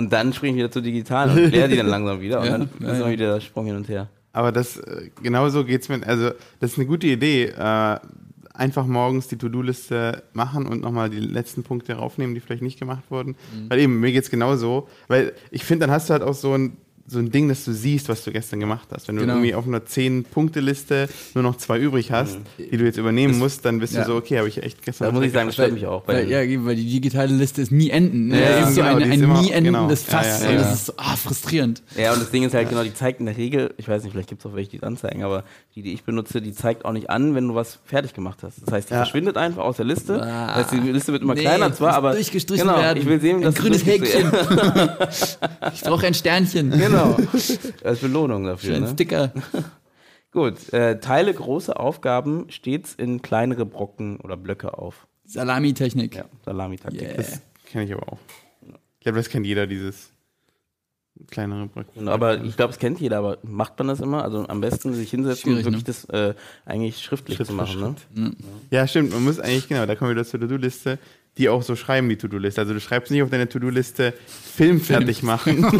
Und dann springe ich wieder zur digitalen und leere die dann langsam wieder. Und Ja, dann ist immer wieder der Sprung hin und her. Aber das, äh, genauso geht es mir, also das ist eine gute Idee. Äh, einfach morgens die To-Do-Liste machen und nochmal die letzten Punkte raufnehmen, die vielleicht nicht gemacht wurden. Weil eben, mir geht es genauso. Weil ich finde, dann hast du halt auch so ein, so ein Ding, dass du siehst, was du gestern gemacht hast. Wenn du Genau. irgendwie auf einer 10-Punkte-Liste nur noch zwei übrig hast, die du jetzt übernehmen musst, dann bist ja. du so, okay, habe ich echt gestern Da muss ich sagen, das stört mich auch. Bei Weil, ja, weil die digitale Liste ist nie enden. Ne? Ja, das ist so genau, ist ein immer- nie endendes genau. Ja, Fass ja, und das ist so ah, frustrierend. Ja, und das Ding ist halt genau, die zeigt in der Regel, ich weiß nicht, vielleicht gibt es auch welche, die es anzeigen, aber die, die ich benutze, die zeigt auch nicht an, wenn du was fertig gemacht hast. Das heißt, die Ja. verschwindet einfach aus der Liste. Ah. das heißt, die Liste wird immer Nee, kleiner zwar, aber durchgestrichen genau, werden. ich will sehen, Ein dass du grünes durchgestrichen- Ich brauche ein Sternchen. Genau. Als Belohnung dafür. Ein Ne? Sticker. Gut, äh, teile große Aufgaben stets in kleinere Brocken oder Blöcke auf. Salami-Technik. Ja, Salamitaktik. Yeah. Das kenne ich aber auch. Ich glaube, das kennt jeder, dieses kleinere. Genau, Aber ich glaube, es kennt jeder, aber macht man das immer? Also am besten sich hinsetzen Schwierig, und wirklich ne? das äh, eigentlich schriftlich Schritt zu machen. Ne? Ja, stimmt. Man muss eigentlich, genau, da kommen wir wieder zur To-Do-Liste, die auch so schreiben, die To-Do-Liste. Also du schreibst nicht auf deine To-Do-Liste Film fertig machen.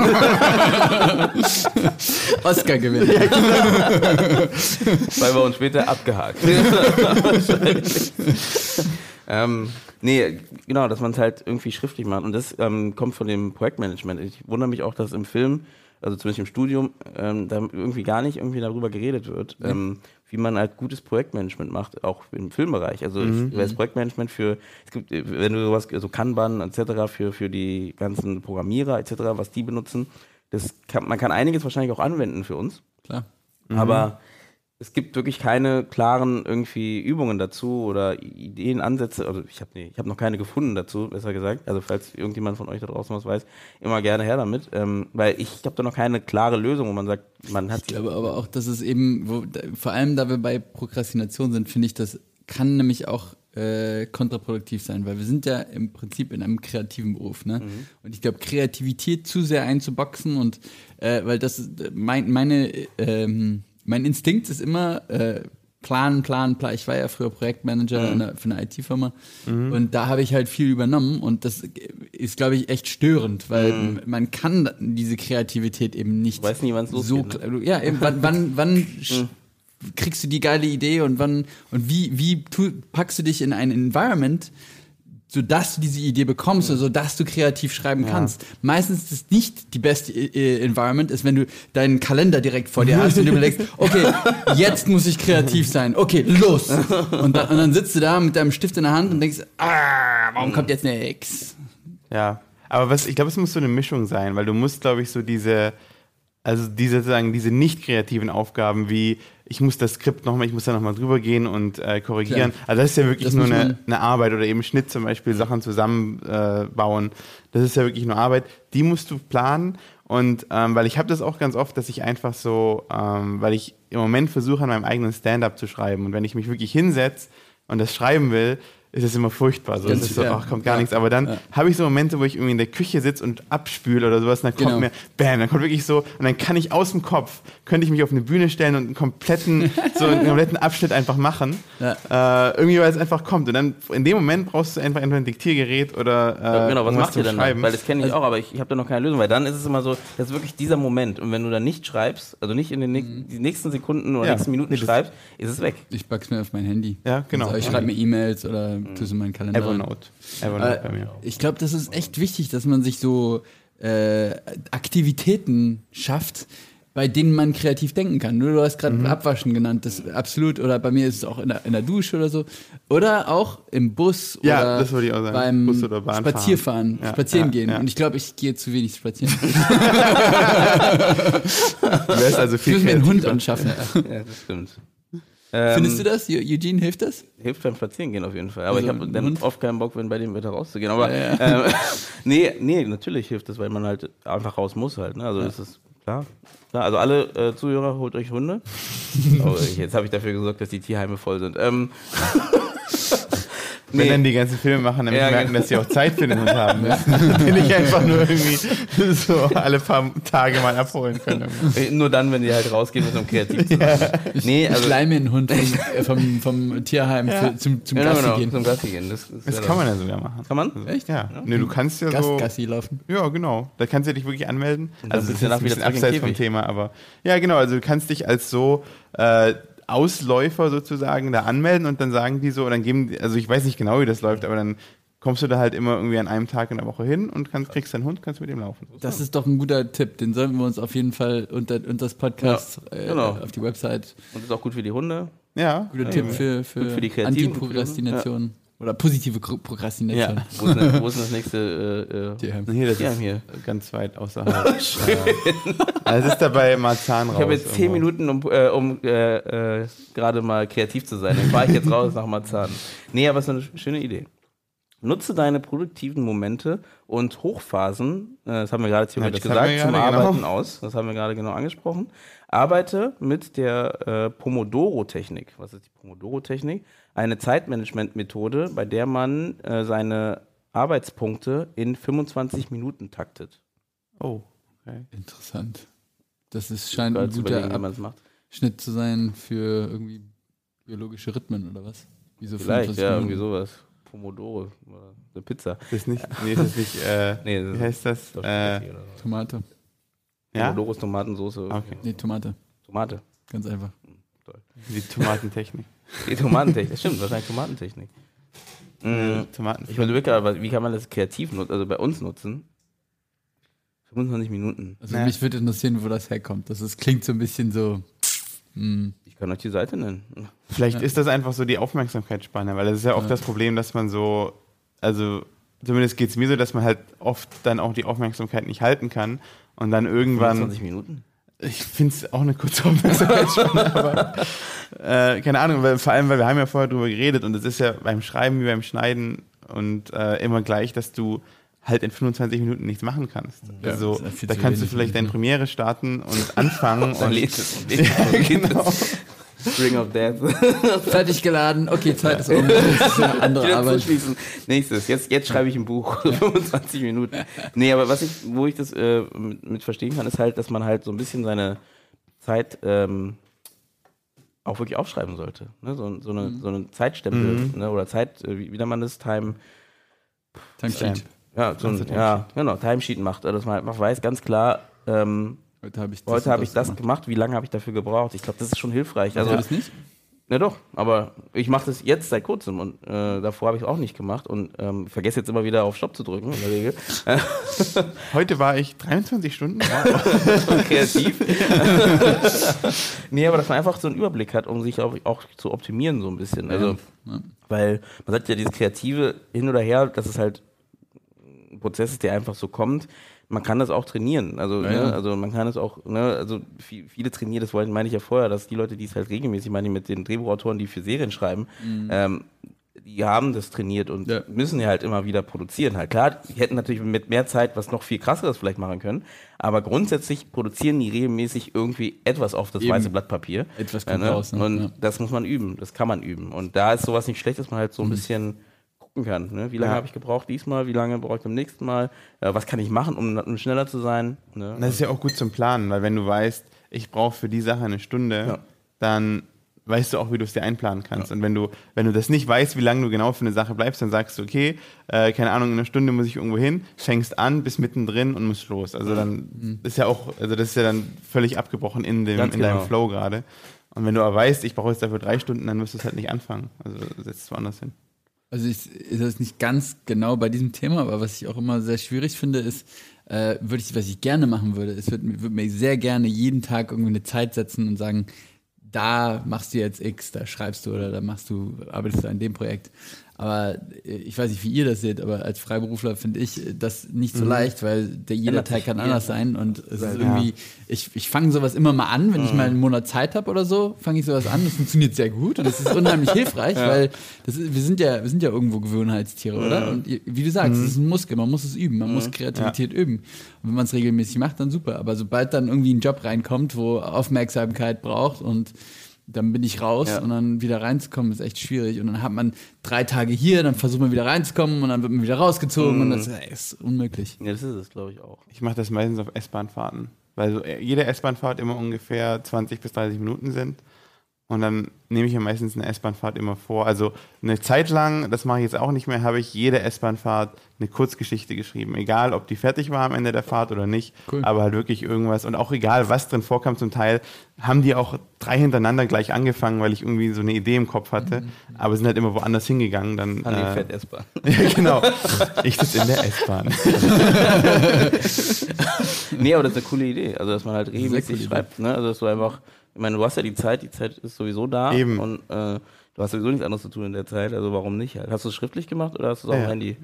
Oscar gewinnen. Zwei Wochen später abgehakt. ähm, nee, genau, dass man es halt irgendwie schriftlich macht. Und das ähm, kommt von dem Projektmanagement. Ich wundere mich auch, dass im Film, also zumindest im Studium, ähm, da irgendwie gar nicht irgendwie darüber geredet wird, ähm, wie man halt gutes Projektmanagement macht, auch im Filmbereich. Also ich weiß Projektmanagement für, es gibt, wenn du sowas, so Kanban etc. für, für die ganzen Programmierer etc., was die benutzen, das kann, man kann einiges wahrscheinlich auch anwenden für uns. Klar. Aber es gibt wirklich keine klaren irgendwie Übungen dazu oder Ideen, Ansätze. Also ich habe nee, ich hab noch keine gefunden dazu, besser gesagt. Also falls irgendjemand von euch da draußen was weiß, immer gerne her damit. Ähm, weil ich habe da noch keine klare Lösung, wo man sagt, man hat Ich glaube aber auch, dass es eben, wo, vor allem da wir bei Prokrastination sind, finde ich, das kann nämlich auch äh, kontraproduktiv sein, weil wir sind ja im Prinzip in einem kreativen Beruf, ne? Und ich glaube, Kreativität zu sehr einzuboxen und äh, weil das ist, mein, meine ähm, mein Instinkt ist immer äh, planen, planen, planen. Ich war ja früher Projektmanager einer, für eine IT-Firma und da habe ich halt viel übernommen. Und das ist, glaube ich, echt störend, weil man kann diese Kreativität eben nicht Du weißt nie, wann's so losgeht, klar- ja, eben, wann, wann, wann sch- kriegst du die geile Idee und wann und wie, wie tu, packst du dich in ein Environment, sodass du diese Idee bekommst oder sodass du kreativ schreiben kannst. Meistens ist es nicht die beste äh, Environment, ist, wenn du deinen Kalender direkt vor dir hast und du überlegst, okay, jetzt muss ich kreativ sein. Okay, los. Und, dann- und dann sitzt du da mit deinem Stift in der Hand und denkst, ah, warum kommt jetzt nix? Ja, aber was, ich glaube, es muss so eine Mischung sein, weil du musst, glaube ich, so diese, also diese, sozusagen, diese nicht kreativen Aufgaben wie, ich muss das Skript nochmal, ich muss da nochmal drüber gehen und äh, korrigieren. Klar. Also das ist ja wirklich Das nur eine, eine Arbeit oder eben Schnitt zum Beispiel, Sachen zusammenbauen. Äh, das ist ja wirklich nur Arbeit. Die musst du planen. Und ähm, weil ich habe das auch ganz oft, dass ich einfach so, ähm, weil ich im Moment versuche, an meinem eigenen Stand-up zu schreiben. Und wenn ich mich wirklich hinsetze und das schreiben will, ist es immer furchtbar. So, Ganz- es ist so, ja. ach, kommt gar Ja. nichts. Aber dann Ja. habe ich so Momente, wo ich irgendwie in der Küche sitze und abspüle oder sowas, und dann kommt Genau. mir, bam, dann kommt wirklich so, und dann kann ich aus dem Kopf, könnte ich mich auf eine Bühne stellen und einen kompletten, so einen kompletten Abschnitt einfach machen. Ja. Äh, irgendwie, weil es einfach kommt. Und dann in dem Moment brauchst du einfach entweder ein Diktiergerät oder äh, Ja, genau, was macht ihr zum dann? Weil das kenne ich Also- auch, aber ich, ich habe da noch keine Lösung, weil dann ist es immer so, das ist wirklich dieser Moment. Und wenn du dann nicht schreibst, also nicht in den nächsten, die nächsten Sekunden oder Ja. nächsten Minuten Nee, schreibst, ist es weg. Ich pack's mir auf mein Handy. Ja, genau. Also ich schreibe mir E-Mails oder tue es in meinen Kalender. Evernote. Evernote Äh, bei mir. Ich glaube, das ist echt wichtig, dass man sich so äh, Aktivitäten schafft, bei denen man kreativ denken kann. Du, du hast gerade Abwaschen genannt, das ist absolut, oder bei mir ist es auch in der, in der Dusche oder so. Oder auch im Bus Ja, oder ich beim Bus oder. Spazierfahren, Ja, spazieren ja, gehen. Und ich glaube, ich gehe zu wenig spazieren. Du wärst also Ich viel muss mir einen Hund anschaffen. Ja, das stimmt. Ähm, Findest du das? Eu- Eugene, hilft das? Hilft beim Spazierengehen auf jeden Fall. Aber Also, ich habe dann Hund? oft keinen Bock, wenn bei dem Wetter rauszugehen. Aber Ja, Ähm, nee, nee, natürlich hilft das, weil man halt einfach raus muss halt. Ne? Also ist es klar. klar. Also alle äh, Zuhörer, holt euch Hunde. oh, jetzt habe ich dafür gesorgt, dass die Tierheime voll sind. Ähm, Wenn Nee. dann die ganzen Filme machen, damit Ja, merken, genau. dass sie auch Zeit für den Hund haben müssen. Den ich einfach nur irgendwie so alle paar Tage mal abholen können. Äh, Nur dann, wenn die halt rausgehen müssen, um kreativ zu sein. Nee, Ich also. leih mir einen Hund vom, vom, vom Tierheim für, zum, zum Genau, Gassi genau, gehen. zum Gassi gehen. Das, Das ja kann man ja sogar machen. Kann man? Echt? Ja. Nee, du kannst ja so. Gastgassi laufen. Ja, genau. Da kannst du dich wirklich anmelden. dann Also das ist ein wieder bisschen abseits vom. Thema, aber ja, genau. Also du kannst dich als so äh, Ausläufer sozusagen da anmelden und dann sagen die so, und dann geben, die- also ich weiß nicht genau, wie das läuft, aber dann kommst du da halt immer irgendwie an einem Tag in der Woche hin und kannst, kriegst deinen Hund, kannst mit ihm laufen. Das ist doch ein guter Tipp. Den sollten wir uns auf jeden Fall unter, unter das Podcast Ja, äh, genau. auf die Website. Und ist auch gut für die Hunde. Ja. Guter ja, Tipp für, für, Gut für die Antiprokrastination. Oder positive Prokrastination. Ja. Wo ist denn, wo ist denn das nächste? Äh, äh. Hier, das Ja, ist hier. ganz weit außerhalb. ja. Also es ist dabei Marzahn raus. Ich habe jetzt zehn irgendwo. Minuten, um, äh, um äh, äh, gerade mal kreativ zu sein. Dann fahre ich jetzt raus nach Marzahn. Nee, aber es ist eine sch- schöne Idee. Nutze deine produktiven Momente und Hochphasen, äh, das haben wir gerade theoretisch haben gesagt, zum genau. Arbeiten aus. Das haben wir gerade genau angesprochen. Arbeite mit der äh, Pomodoro-Technik. Was ist die Pomodoro-Technik? Eine Zeitmanagement-Methode, bei der man äh, seine Arbeitspunkte in 25 Minuten taktet. Oh, okay. Interessant. Das ist, scheint ein zu guter. Abschnitt zu sein für irgendwie biologische Rhythmen oder was? Wieso Vielleicht, 25 ja, Minuten? irgendwie sowas. Pomodoro oder eine Pizza. Das ist nicht, nee, das ist nicht, äh, Nee, das wie heißt das? Äh, so. Tomate. ja? Pomodoros Tomatensoße. Okay. Nee, Tomate. Tomate. Ganz einfach. Die Tomatentechnik. Die Tomatentechnik. Stimmt, wahrscheinlich Tomatentechnik. Mm, Tomaten. Ich überlege aber, wie kann man das kreativ nutzen, also bei uns nutzen? 25 Minuten. Also Nee. mich würde interessieren, wo das herkommt. Das ist, klingt so ein bisschen so. Hm. Ich kann euch die Seite nennen. Vielleicht ist das einfach so die Aufmerksamkeitsspanne, weil das ist ja oft Ja. das Problem, dass man so, also zumindest geht es mir so, dass man halt oft dann auch die Aufmerksamkeit nicht halten kann und dann irgendwann, 25 Minuten? Ich finde es auch eine kurze Aufmerksamkeitsspanne, aber äh, keine Ahnung, weil, vor allem, weil wir haben ja vorher drüber geredet und es ist ja beim Schreiben wie beim Schneiden und äh, immer gleich, dass du halt in 25 Minuten nichts machen kannst. Ja, also da kannst du vielleicht deine Premiere starten und anfangen Dann und lädt es. genau. Ring of Death. Fertig geladen, okay, Zeit ist um. Das ist eine andere Arbeit. Nächstes, jetzt, jetzt schreibe ich ein Buch, 25 Minuten. Nee, aber was ich, wo ich das äh, mit, mit verstehen kann, ist halt, dass man halt so ein bisschen seine Zeit ähm, auch wirklich aufschreiben sollte. Ne? So, so, eine, so eine Zeitstempel ne? oder Zeit, äh, wie, wie nennt man das, Time, Timesheet. ja, so ein, Timesheet. ja, genau, Timesheet macht, also dass man einfach weiß, ganz klar, ähm, Heute habe ich das, heute habe ich das gemacht. gemacht, wie lange habe ich dafür gebraucht? Ich glaube, das ist schon hilfreich. Also Also, das nicht? ja doch, aber ich mache das jetzt seit kurzem und äh, davor habe ich es auch nicht gemacht und ähm, vergesse jetzt immer wieder auf Stopp zu drücken in der Regel. Heute war ich 23 Stunden. Kreativ. nee, aber dass man einfach so einen Überblick hat, um sich auch, auch zu optimieren so ein bisschen. Also, Ja. weil man sagt ja, dieses Kreative hin oder her, dass es halt ein Prozess ist, der einfach so kommt. Man kann das auch trainieren. Also, Ja, ne, ja. also man kann es auch, ne, also vi- viele trainieren, das wollte- meine ich ja vorher, dass die Leute, die es halt regelmäßig, meine ich mit den Drehbuchautoren, die für Serien schreiben, ähm, die haben das trainiert und Ja. müssen ja halt immer wieder produzieren. Halt klar, die hätten natürlich mit mehr Zeit was noch viel krasseres vielleicht machen können, aber grundsätzlich produzieren die regelmäßig irgendwie etwas auf das Eben. weiße Blatt Papier. Etwas kommt ne? raus. Ne? Und ja. das muss man üben, das kann man üben. Und da ist sowas nicht schlecht, dass man halt so ein bisschen gucken kann. Ne? Wie lange Ja. habe ich gebraucht diesmal, wie lange brauche ich beim nächsten Mal, äh, was kann ich machen, um, um schneller zu sein. Ne? Das ist ja auch gut zum Planen, weil wenn du weißt, ich brauche für die Sache eine Stunde, Ja. dann weißt du auch, wie du es dir einplanen kannst. Und wenn du, wenn du das nicht weißt, wie lange du genau für eine Sache bleibst, dann sagst du, okay, äh, keine Ahnung, in einer Stunde muss ich irgendwo hin, fängst an, bist mittendrin und musst los. Also dann ist ja auch, also das ist ja dann völlig abgebrochen in dem, Ganz in deinem genau. Flow gerade. Und wenn du aber weißt, ich brauche jetzt dafür drei Stunden, dann wirst du es halt nicht anfangen. Also setzt es woanders hin. Also ich, ist das nicht ganz genau bei diesem Thema, aber was ich auch immer sehr schwierig finde, ist, äh, würde ich, was ich gerne machen würde, ist, würde würd mir sehr gerne jeden Tag irgendwie eine Zeit setzen und sagen, da machst du jetzt X, da schreibst du oder da machst du, arbeitest du an dem Projekt. Aber äh, ich weiß nicht, wie ihr das seht, aber als Freiberufler finde ich äh, das nicht so leicht, weil der, jeder sich kann anders ja. sein und es ist Ja. irgendwie, ich, ich fange sowas immer mal an, wenn ich mal einen Monat Zeit habe oder so, fange ich sowas an, das funktioniert sehr gut und das ist unheimlich hilfreich, weil das ist, wir sind ja, wir sind ja irgendwo Gewohnheitstiere, oder? Und ihr- wie du sagst, es ist ein Muskel, man muss es üben, man muss Kreativität üben. Und wenn man es regelmäßig macht, dann super. Aber sobald dann irgendwie ein Job reinkommt, wo Aufmerksamkeit braucht und dann bin ich raus Ja. und dann wieder reinzukommen ist echt schwierig. Und dann hat man drei Tage hier, dann versucht man wieder reinzukommen und dann wird man wieder rausgezogen und das ey, ist unmöglich. Ja, das ist es, glaube ich, auch. Ich mache das meistens auf S-Bahn-Fahrten, weil so äh, jede S-Bahn-Fahrt immer ungefähr 20 bis 30 Minuten sind. Und dann nehme ich ja meistens eine S-Bahn-Fahrt immer vor. Also eine Zeit lang, das mache ich jetzt auch nicht mehr, habe ich jede S-Bahn-Fahrt eine Kurzgeschichte geschrieben. Egal, ob die fertig war am Ende der Fahrt oder nicht. Cool. Aber halt wirklich irgendwas. Und auch egal, was drin vorkam zum Teil, haben die auch drei hintereinander gleich angefangen, weil ich irgendwie so eine Idee im Kopf hatte. Aber sind halt immer woanders hingegangen. Dann, An die äh, S-Bahn. ja, genau. Ich sitze in der S-Bahn. nee, aber das ist eine coole Idee. Also, dass man halt regelmäßig schreibt. Ne? Also, dass du einfach, ich meine, du hast ja die Zeit, die Zeit ist sowieso da. Eben. Und äh, du hast sowieso nichts anderes zu tun in der Zeit. Also, warum nicht? Halt? Hast du es schriftlich gemacht oder hast du es auf Ja. dem Handy?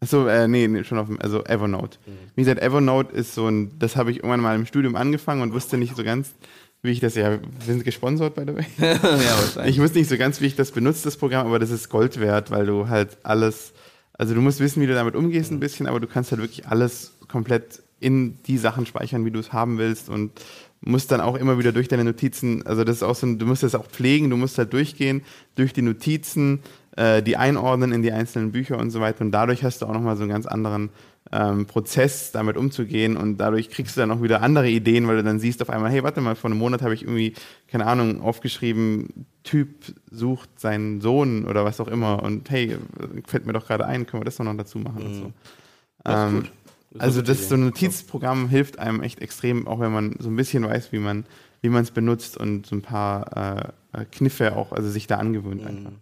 Achso, äh, nee, nee, schon auf dem, also Evernote. Wie gesagt, Evernote ist so ein, das habe ich irgendwann mal im Studium angefangen und wusste nicht so ganz, wie ich das, ja, wir sind gesponsert, by the way. ja, wahrscheinlich. Ich wusste nicht so ganz, wie ich das benutze, das Programm, aber das ist Gold wert, weil du halt alles, also du musst wissen, wie du damit umgehst ein bisschen, aber du kannst halt wirklich alles komplett in die Sachen speichern, wie du es haben willst und musst dann auch immer wieder durch deine Notizen, also das ist auch so, du musst das auch pflegen, du musst halt durchgehen, durch die Notizen, äh, die einordnen in die einzelnen Bücher und so weiter und dadurch hast du auch nochmal so einen ganz anderen ähm, Prozess, damit umzugehen und dadurch kriegst du dann auch wieder andere Ideen, weil du dann siehst auf einmal, hey, warte mal, vor einem Monat habe ich irgendwie, keine Ahnung, aufgeschrieben, Typ sucht seinen Sohn oder was auch immer und hey, fällt mir doch gerade ein, können wir das doch noch dazu machen und so. Das ist Ähm, gut. Also das so ein. Notizprogramm hilft einem echt extrem, auch wenn man so ein bisschen weiß, wie man wie man es benutzt und so ein paar äh, Kniffe auch, also sich da angewöhnt einfach.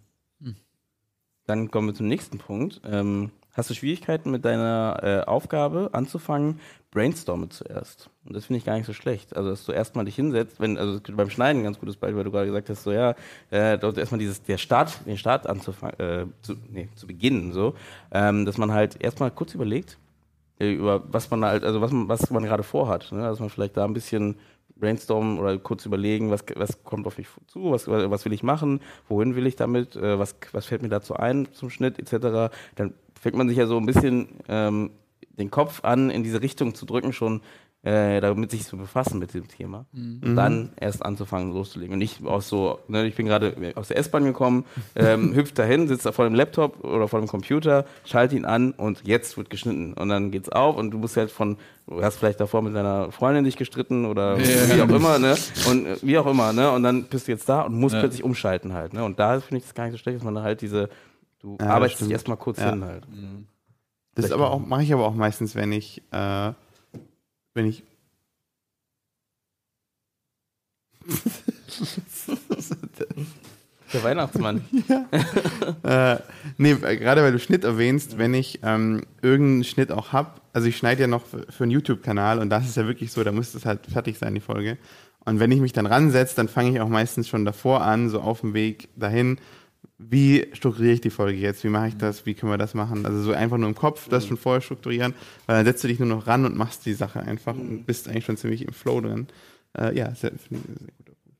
Dann kommen wir zum nächsten Punkt. Ähm, hast du Schwierigkeiten mit deiner äh, Aufgabe anzufangen? Brainstorme zuerst. Und das finde ich gar nicht so schlecht. Also, dass du erstmal dich hinsetzt, wenn, also beim Schneiden ein ganz gutes Beispiel, weil du gerade gesagt hast, so ja, äh, dort erstmal dieses, der Start, den Start anzufangen, äh, zu, nee, zu beginnen, so, ähm, dass man halt erstmal kurz überlegt, über was man halt, also was man, was man gerade vorhat, ne? dass man vielleicht da ein bisschen brainstormen oder kurz überlegen, was, was kommt auf mich zu, was, was will ich machen, wohin will ich damit, äh, was, was fällt mir dazu ein zum Schnitt etc. Dann fängt man sich ja so ein bisschen ähm, den Kopf an, in diese Richtung zu drücken, schon äh, damit sich zu befassen mit dem Thema. Mhm. Und dann erst anzufangen, loszulegen. Und nicht aus so, ne, ich bin gerade aus der S-Bahn gekommen, ähm, hüpft dahin, sitzt da vor dem Laptop oder vor dem Computer, schalte ihn an und jetzt wird geschnitten. Und dann geht's auf und du musst halt von, du hast vielleicht davor mit deiner Freundin dich gestritten oder wie auch immer, ne? Und äh, wie auch immer, ne? Und dann bist du jetzt da und musst Ja. plötzlich umschalten halt, ne? Und da finde ich das gar nicht so schlecht, dass man halt diese, du Ja, das arbeitest dich erstmal kurz Ja. hin halt. Das ist aber auch, mache ich aber auch meistens, wenn ich, äh, wenn ich. Der Weihnachtsmann. Äh, nee, gerade weil du Schnitt erwähnst, wenn ich ähm, irgendeinen Schnitt auch hab, also ich schneide ja noch für, für einen YouTube-Kanal und das ist ja wirklich so, da muss es halt fertig sein, die Folge. Und wenn ich mich dann ransetze, dann fange ich auch meistens schon davor an, so auf dem Weg dahin, wie strukturiere ich die Folge jetzt, wie mache ich das, wie können wir das machen? Also so einfach nur im Kopf das schon vorher strukturieren, weil dann setzt du dich nur noch ran und machst die Sache einfach und bist eigentlich schon ziemlich im Flow drin. Äh, ja, sehr, finde ich sehr guter Punkt.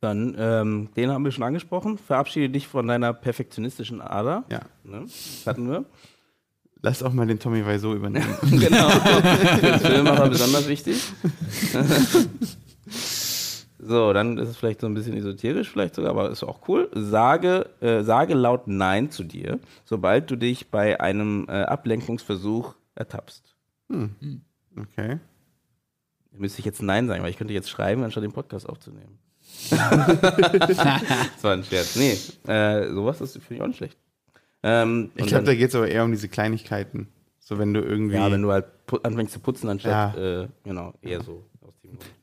Dann, ähm, den haben wir schon angesprochen. Verabschiede dich von deiner perfektionistischen Ader. Ja. Ne? Das hatten wir. Lass auch mal den Tommy Wiseau übernehmen. genau. Für den Filmemacher besonders wichtig. so, dann ist es vielleicht so ein bisschen esoterisch, vielleicht sogar, aber ist auch cool. Sage, äh, sage laut Nein zu dir, sobald du dich bei einem äh, Ablenkungsversuch ertappst. Okay. Müsste ich jetzt Nein sagen, weil ich könnte jetzt schreiben, anstatt den Podcast aufzunehmen. das war ein Scherz. Nee, äh, sowas ist finde ich auch nicht schlecht. Ähm, Ich glaube, da geht es aber eher um diese Kleinigkeiten. So, wenn du irgendwie. Ja, wenn du halt anfängst zu putzen, anstatt, Ja. äh, genau, eher so.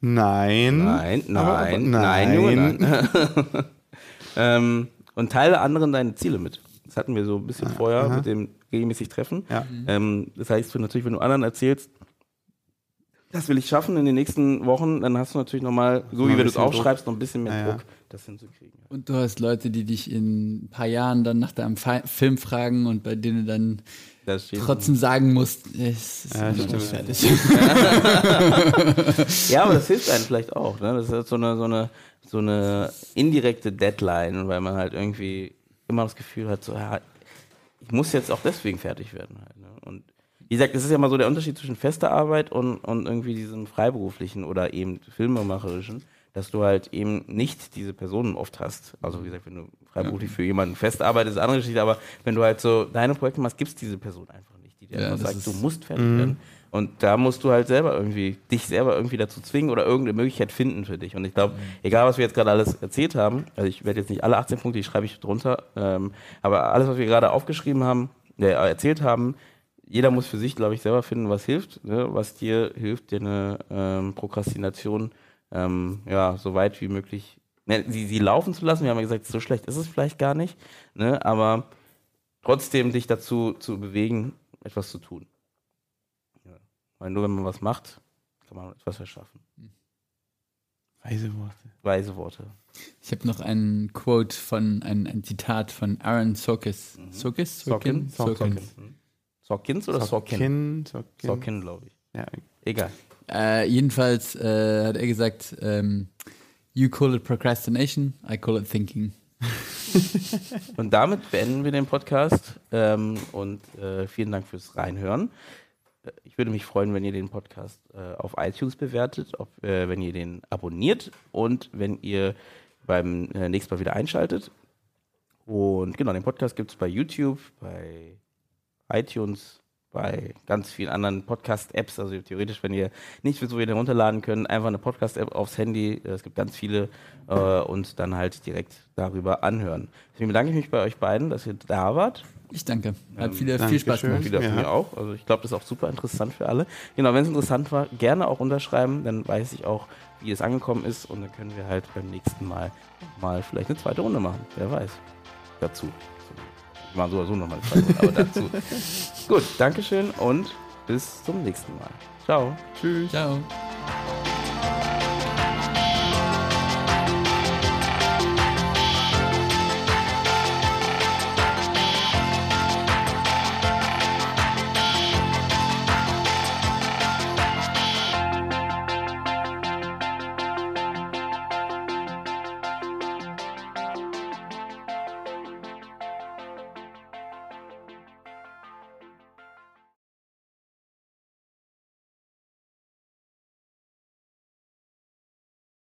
Nein. Nein, nein, Aber- aber nein, nein. ähm, und teile anderen deine Ziele mit. Das hatten wir so ein bisschen vorher aha. mit dem regelmäßig Treffen. Ja. Ähm, das heißt, du natürlich, wenn du anderen erzählst, das will ich schaffen in den nächsten Wochen, dann hast du natürlich nochmal, so Noch wie wenn du es aufschreibst, noch ein bisschen mehr Ja, ja. Druck, das hinzukriegen. Und du hast Leute, die dich in ein paar Jahren dann nach deinem Fi Film fragen und bei denen du dann trotzdem sagen musst, es ist Ja, nicht fertig. Ja, aber das hilft einem vielleicht auch. Ne? Das ist halt so eine, so, eine, so eine indirekte Deadline, weil man halt irgendwie immer das Gefühl hat, so, ja, ich muss jetzt auch deswegen fertig werden. Halt, ne? Und wie gesagt, das ist ja mal so der Unterschied zwischen fester Arbeit und, und irgendwie diesem freiberuflichen oder eben filmemacherischen, dass du halt eben nicht diese Personen oft hast. Also wie gesagt, wenn du freiberuflich für jemanden fest arbeitest, ist eine andere Geschichte, aber wenn du halt so deine Projekte machst, gibt es diese Person einfach nicht, die dir Ja, einfach sagt, du musst fertig werden. Und da musst du halt selber irgendwie, dich selber irgendwie dazu zwingen oder irgendeine Möglichkeit finden für dich. Und ich glaube, egal was wir jetzt gerade alles erzählt haben, also ich werde jetzt nicht alle 18 Punkte, die schreibe ich drunter, ähm, aber alles, was wir gerade aufgeschrieben haben, äh, erzählt haben, jeder muss für sich, glaube ich, selber finden, was hilft, ne? was dir hilft, dir eine ähm, Prokrastination ähm, ja, so weit wie möglich, ne, sie, sie laufen zu lassen. Wir haben ja gesagt, so schlecht ist es vielleicht gar nicht, ne? aber trotzdem dich dazu zu bewegen, etwas zu tun. Ja. Weil nur wenn man was macht, kann man etwas erschaffen. Weise Worte. Weise Worte. Ich habe noch ein Quote von, ein, ein Zitat von Aaron Sorkis. Sorkis? Sorkin? Sorkin. Sorkins oder Sorkin? Sorkin. Sorkin. Sorkin, glaube ich. Ja. Egal. Äh, jedenfalls äh, hat er gesagt, ähm, you call it procrastination, I call it thinking. Und damit beenden wir den Podcast ähm, und äh, vielen Dank fürs Reinhören. Äh, Ich würde mich freuen, wenn ihr den Podcast äh, auf iTunes bewertet, ob, äh, wenn ihr den abonniert und wenn ihr beim nächsten Mal wieder einschaltet. Und genau, den Podcast gibt es bei YouTube, bei iTunes, bei ganz vielen anderen Podcast-Apps. Also theoretisch, wenn ihr nicht wisst, wo ihr den runterladen könnt, einfach eine Podcast-App aufs Handy. Äh, Es gibt ganz viele äh, und dann halt direkt darüber anhören. Deswegen bedanke ich mich bei euch beiden, dass ihr da wart. Ich danke. Hat Ähm, viel, viel Spaß gemacht. Wieder für Ja. mich auch. Also ich glaube, das ist auch super interessant für alle. Genau, wenn es interessant war, gerne auch unterschreiben, dann weiß ich auch, wie es angekommen ist und dann können wir halt beim nächsten Mal mal vielleicht eine zweite Runde machen. Wer weiß. Dazu. Wir machen so oder so nochmal aber dazu. Gut, Dankeschön und bis zum nächsten Mal. Ciao. Tschüss. Ciao.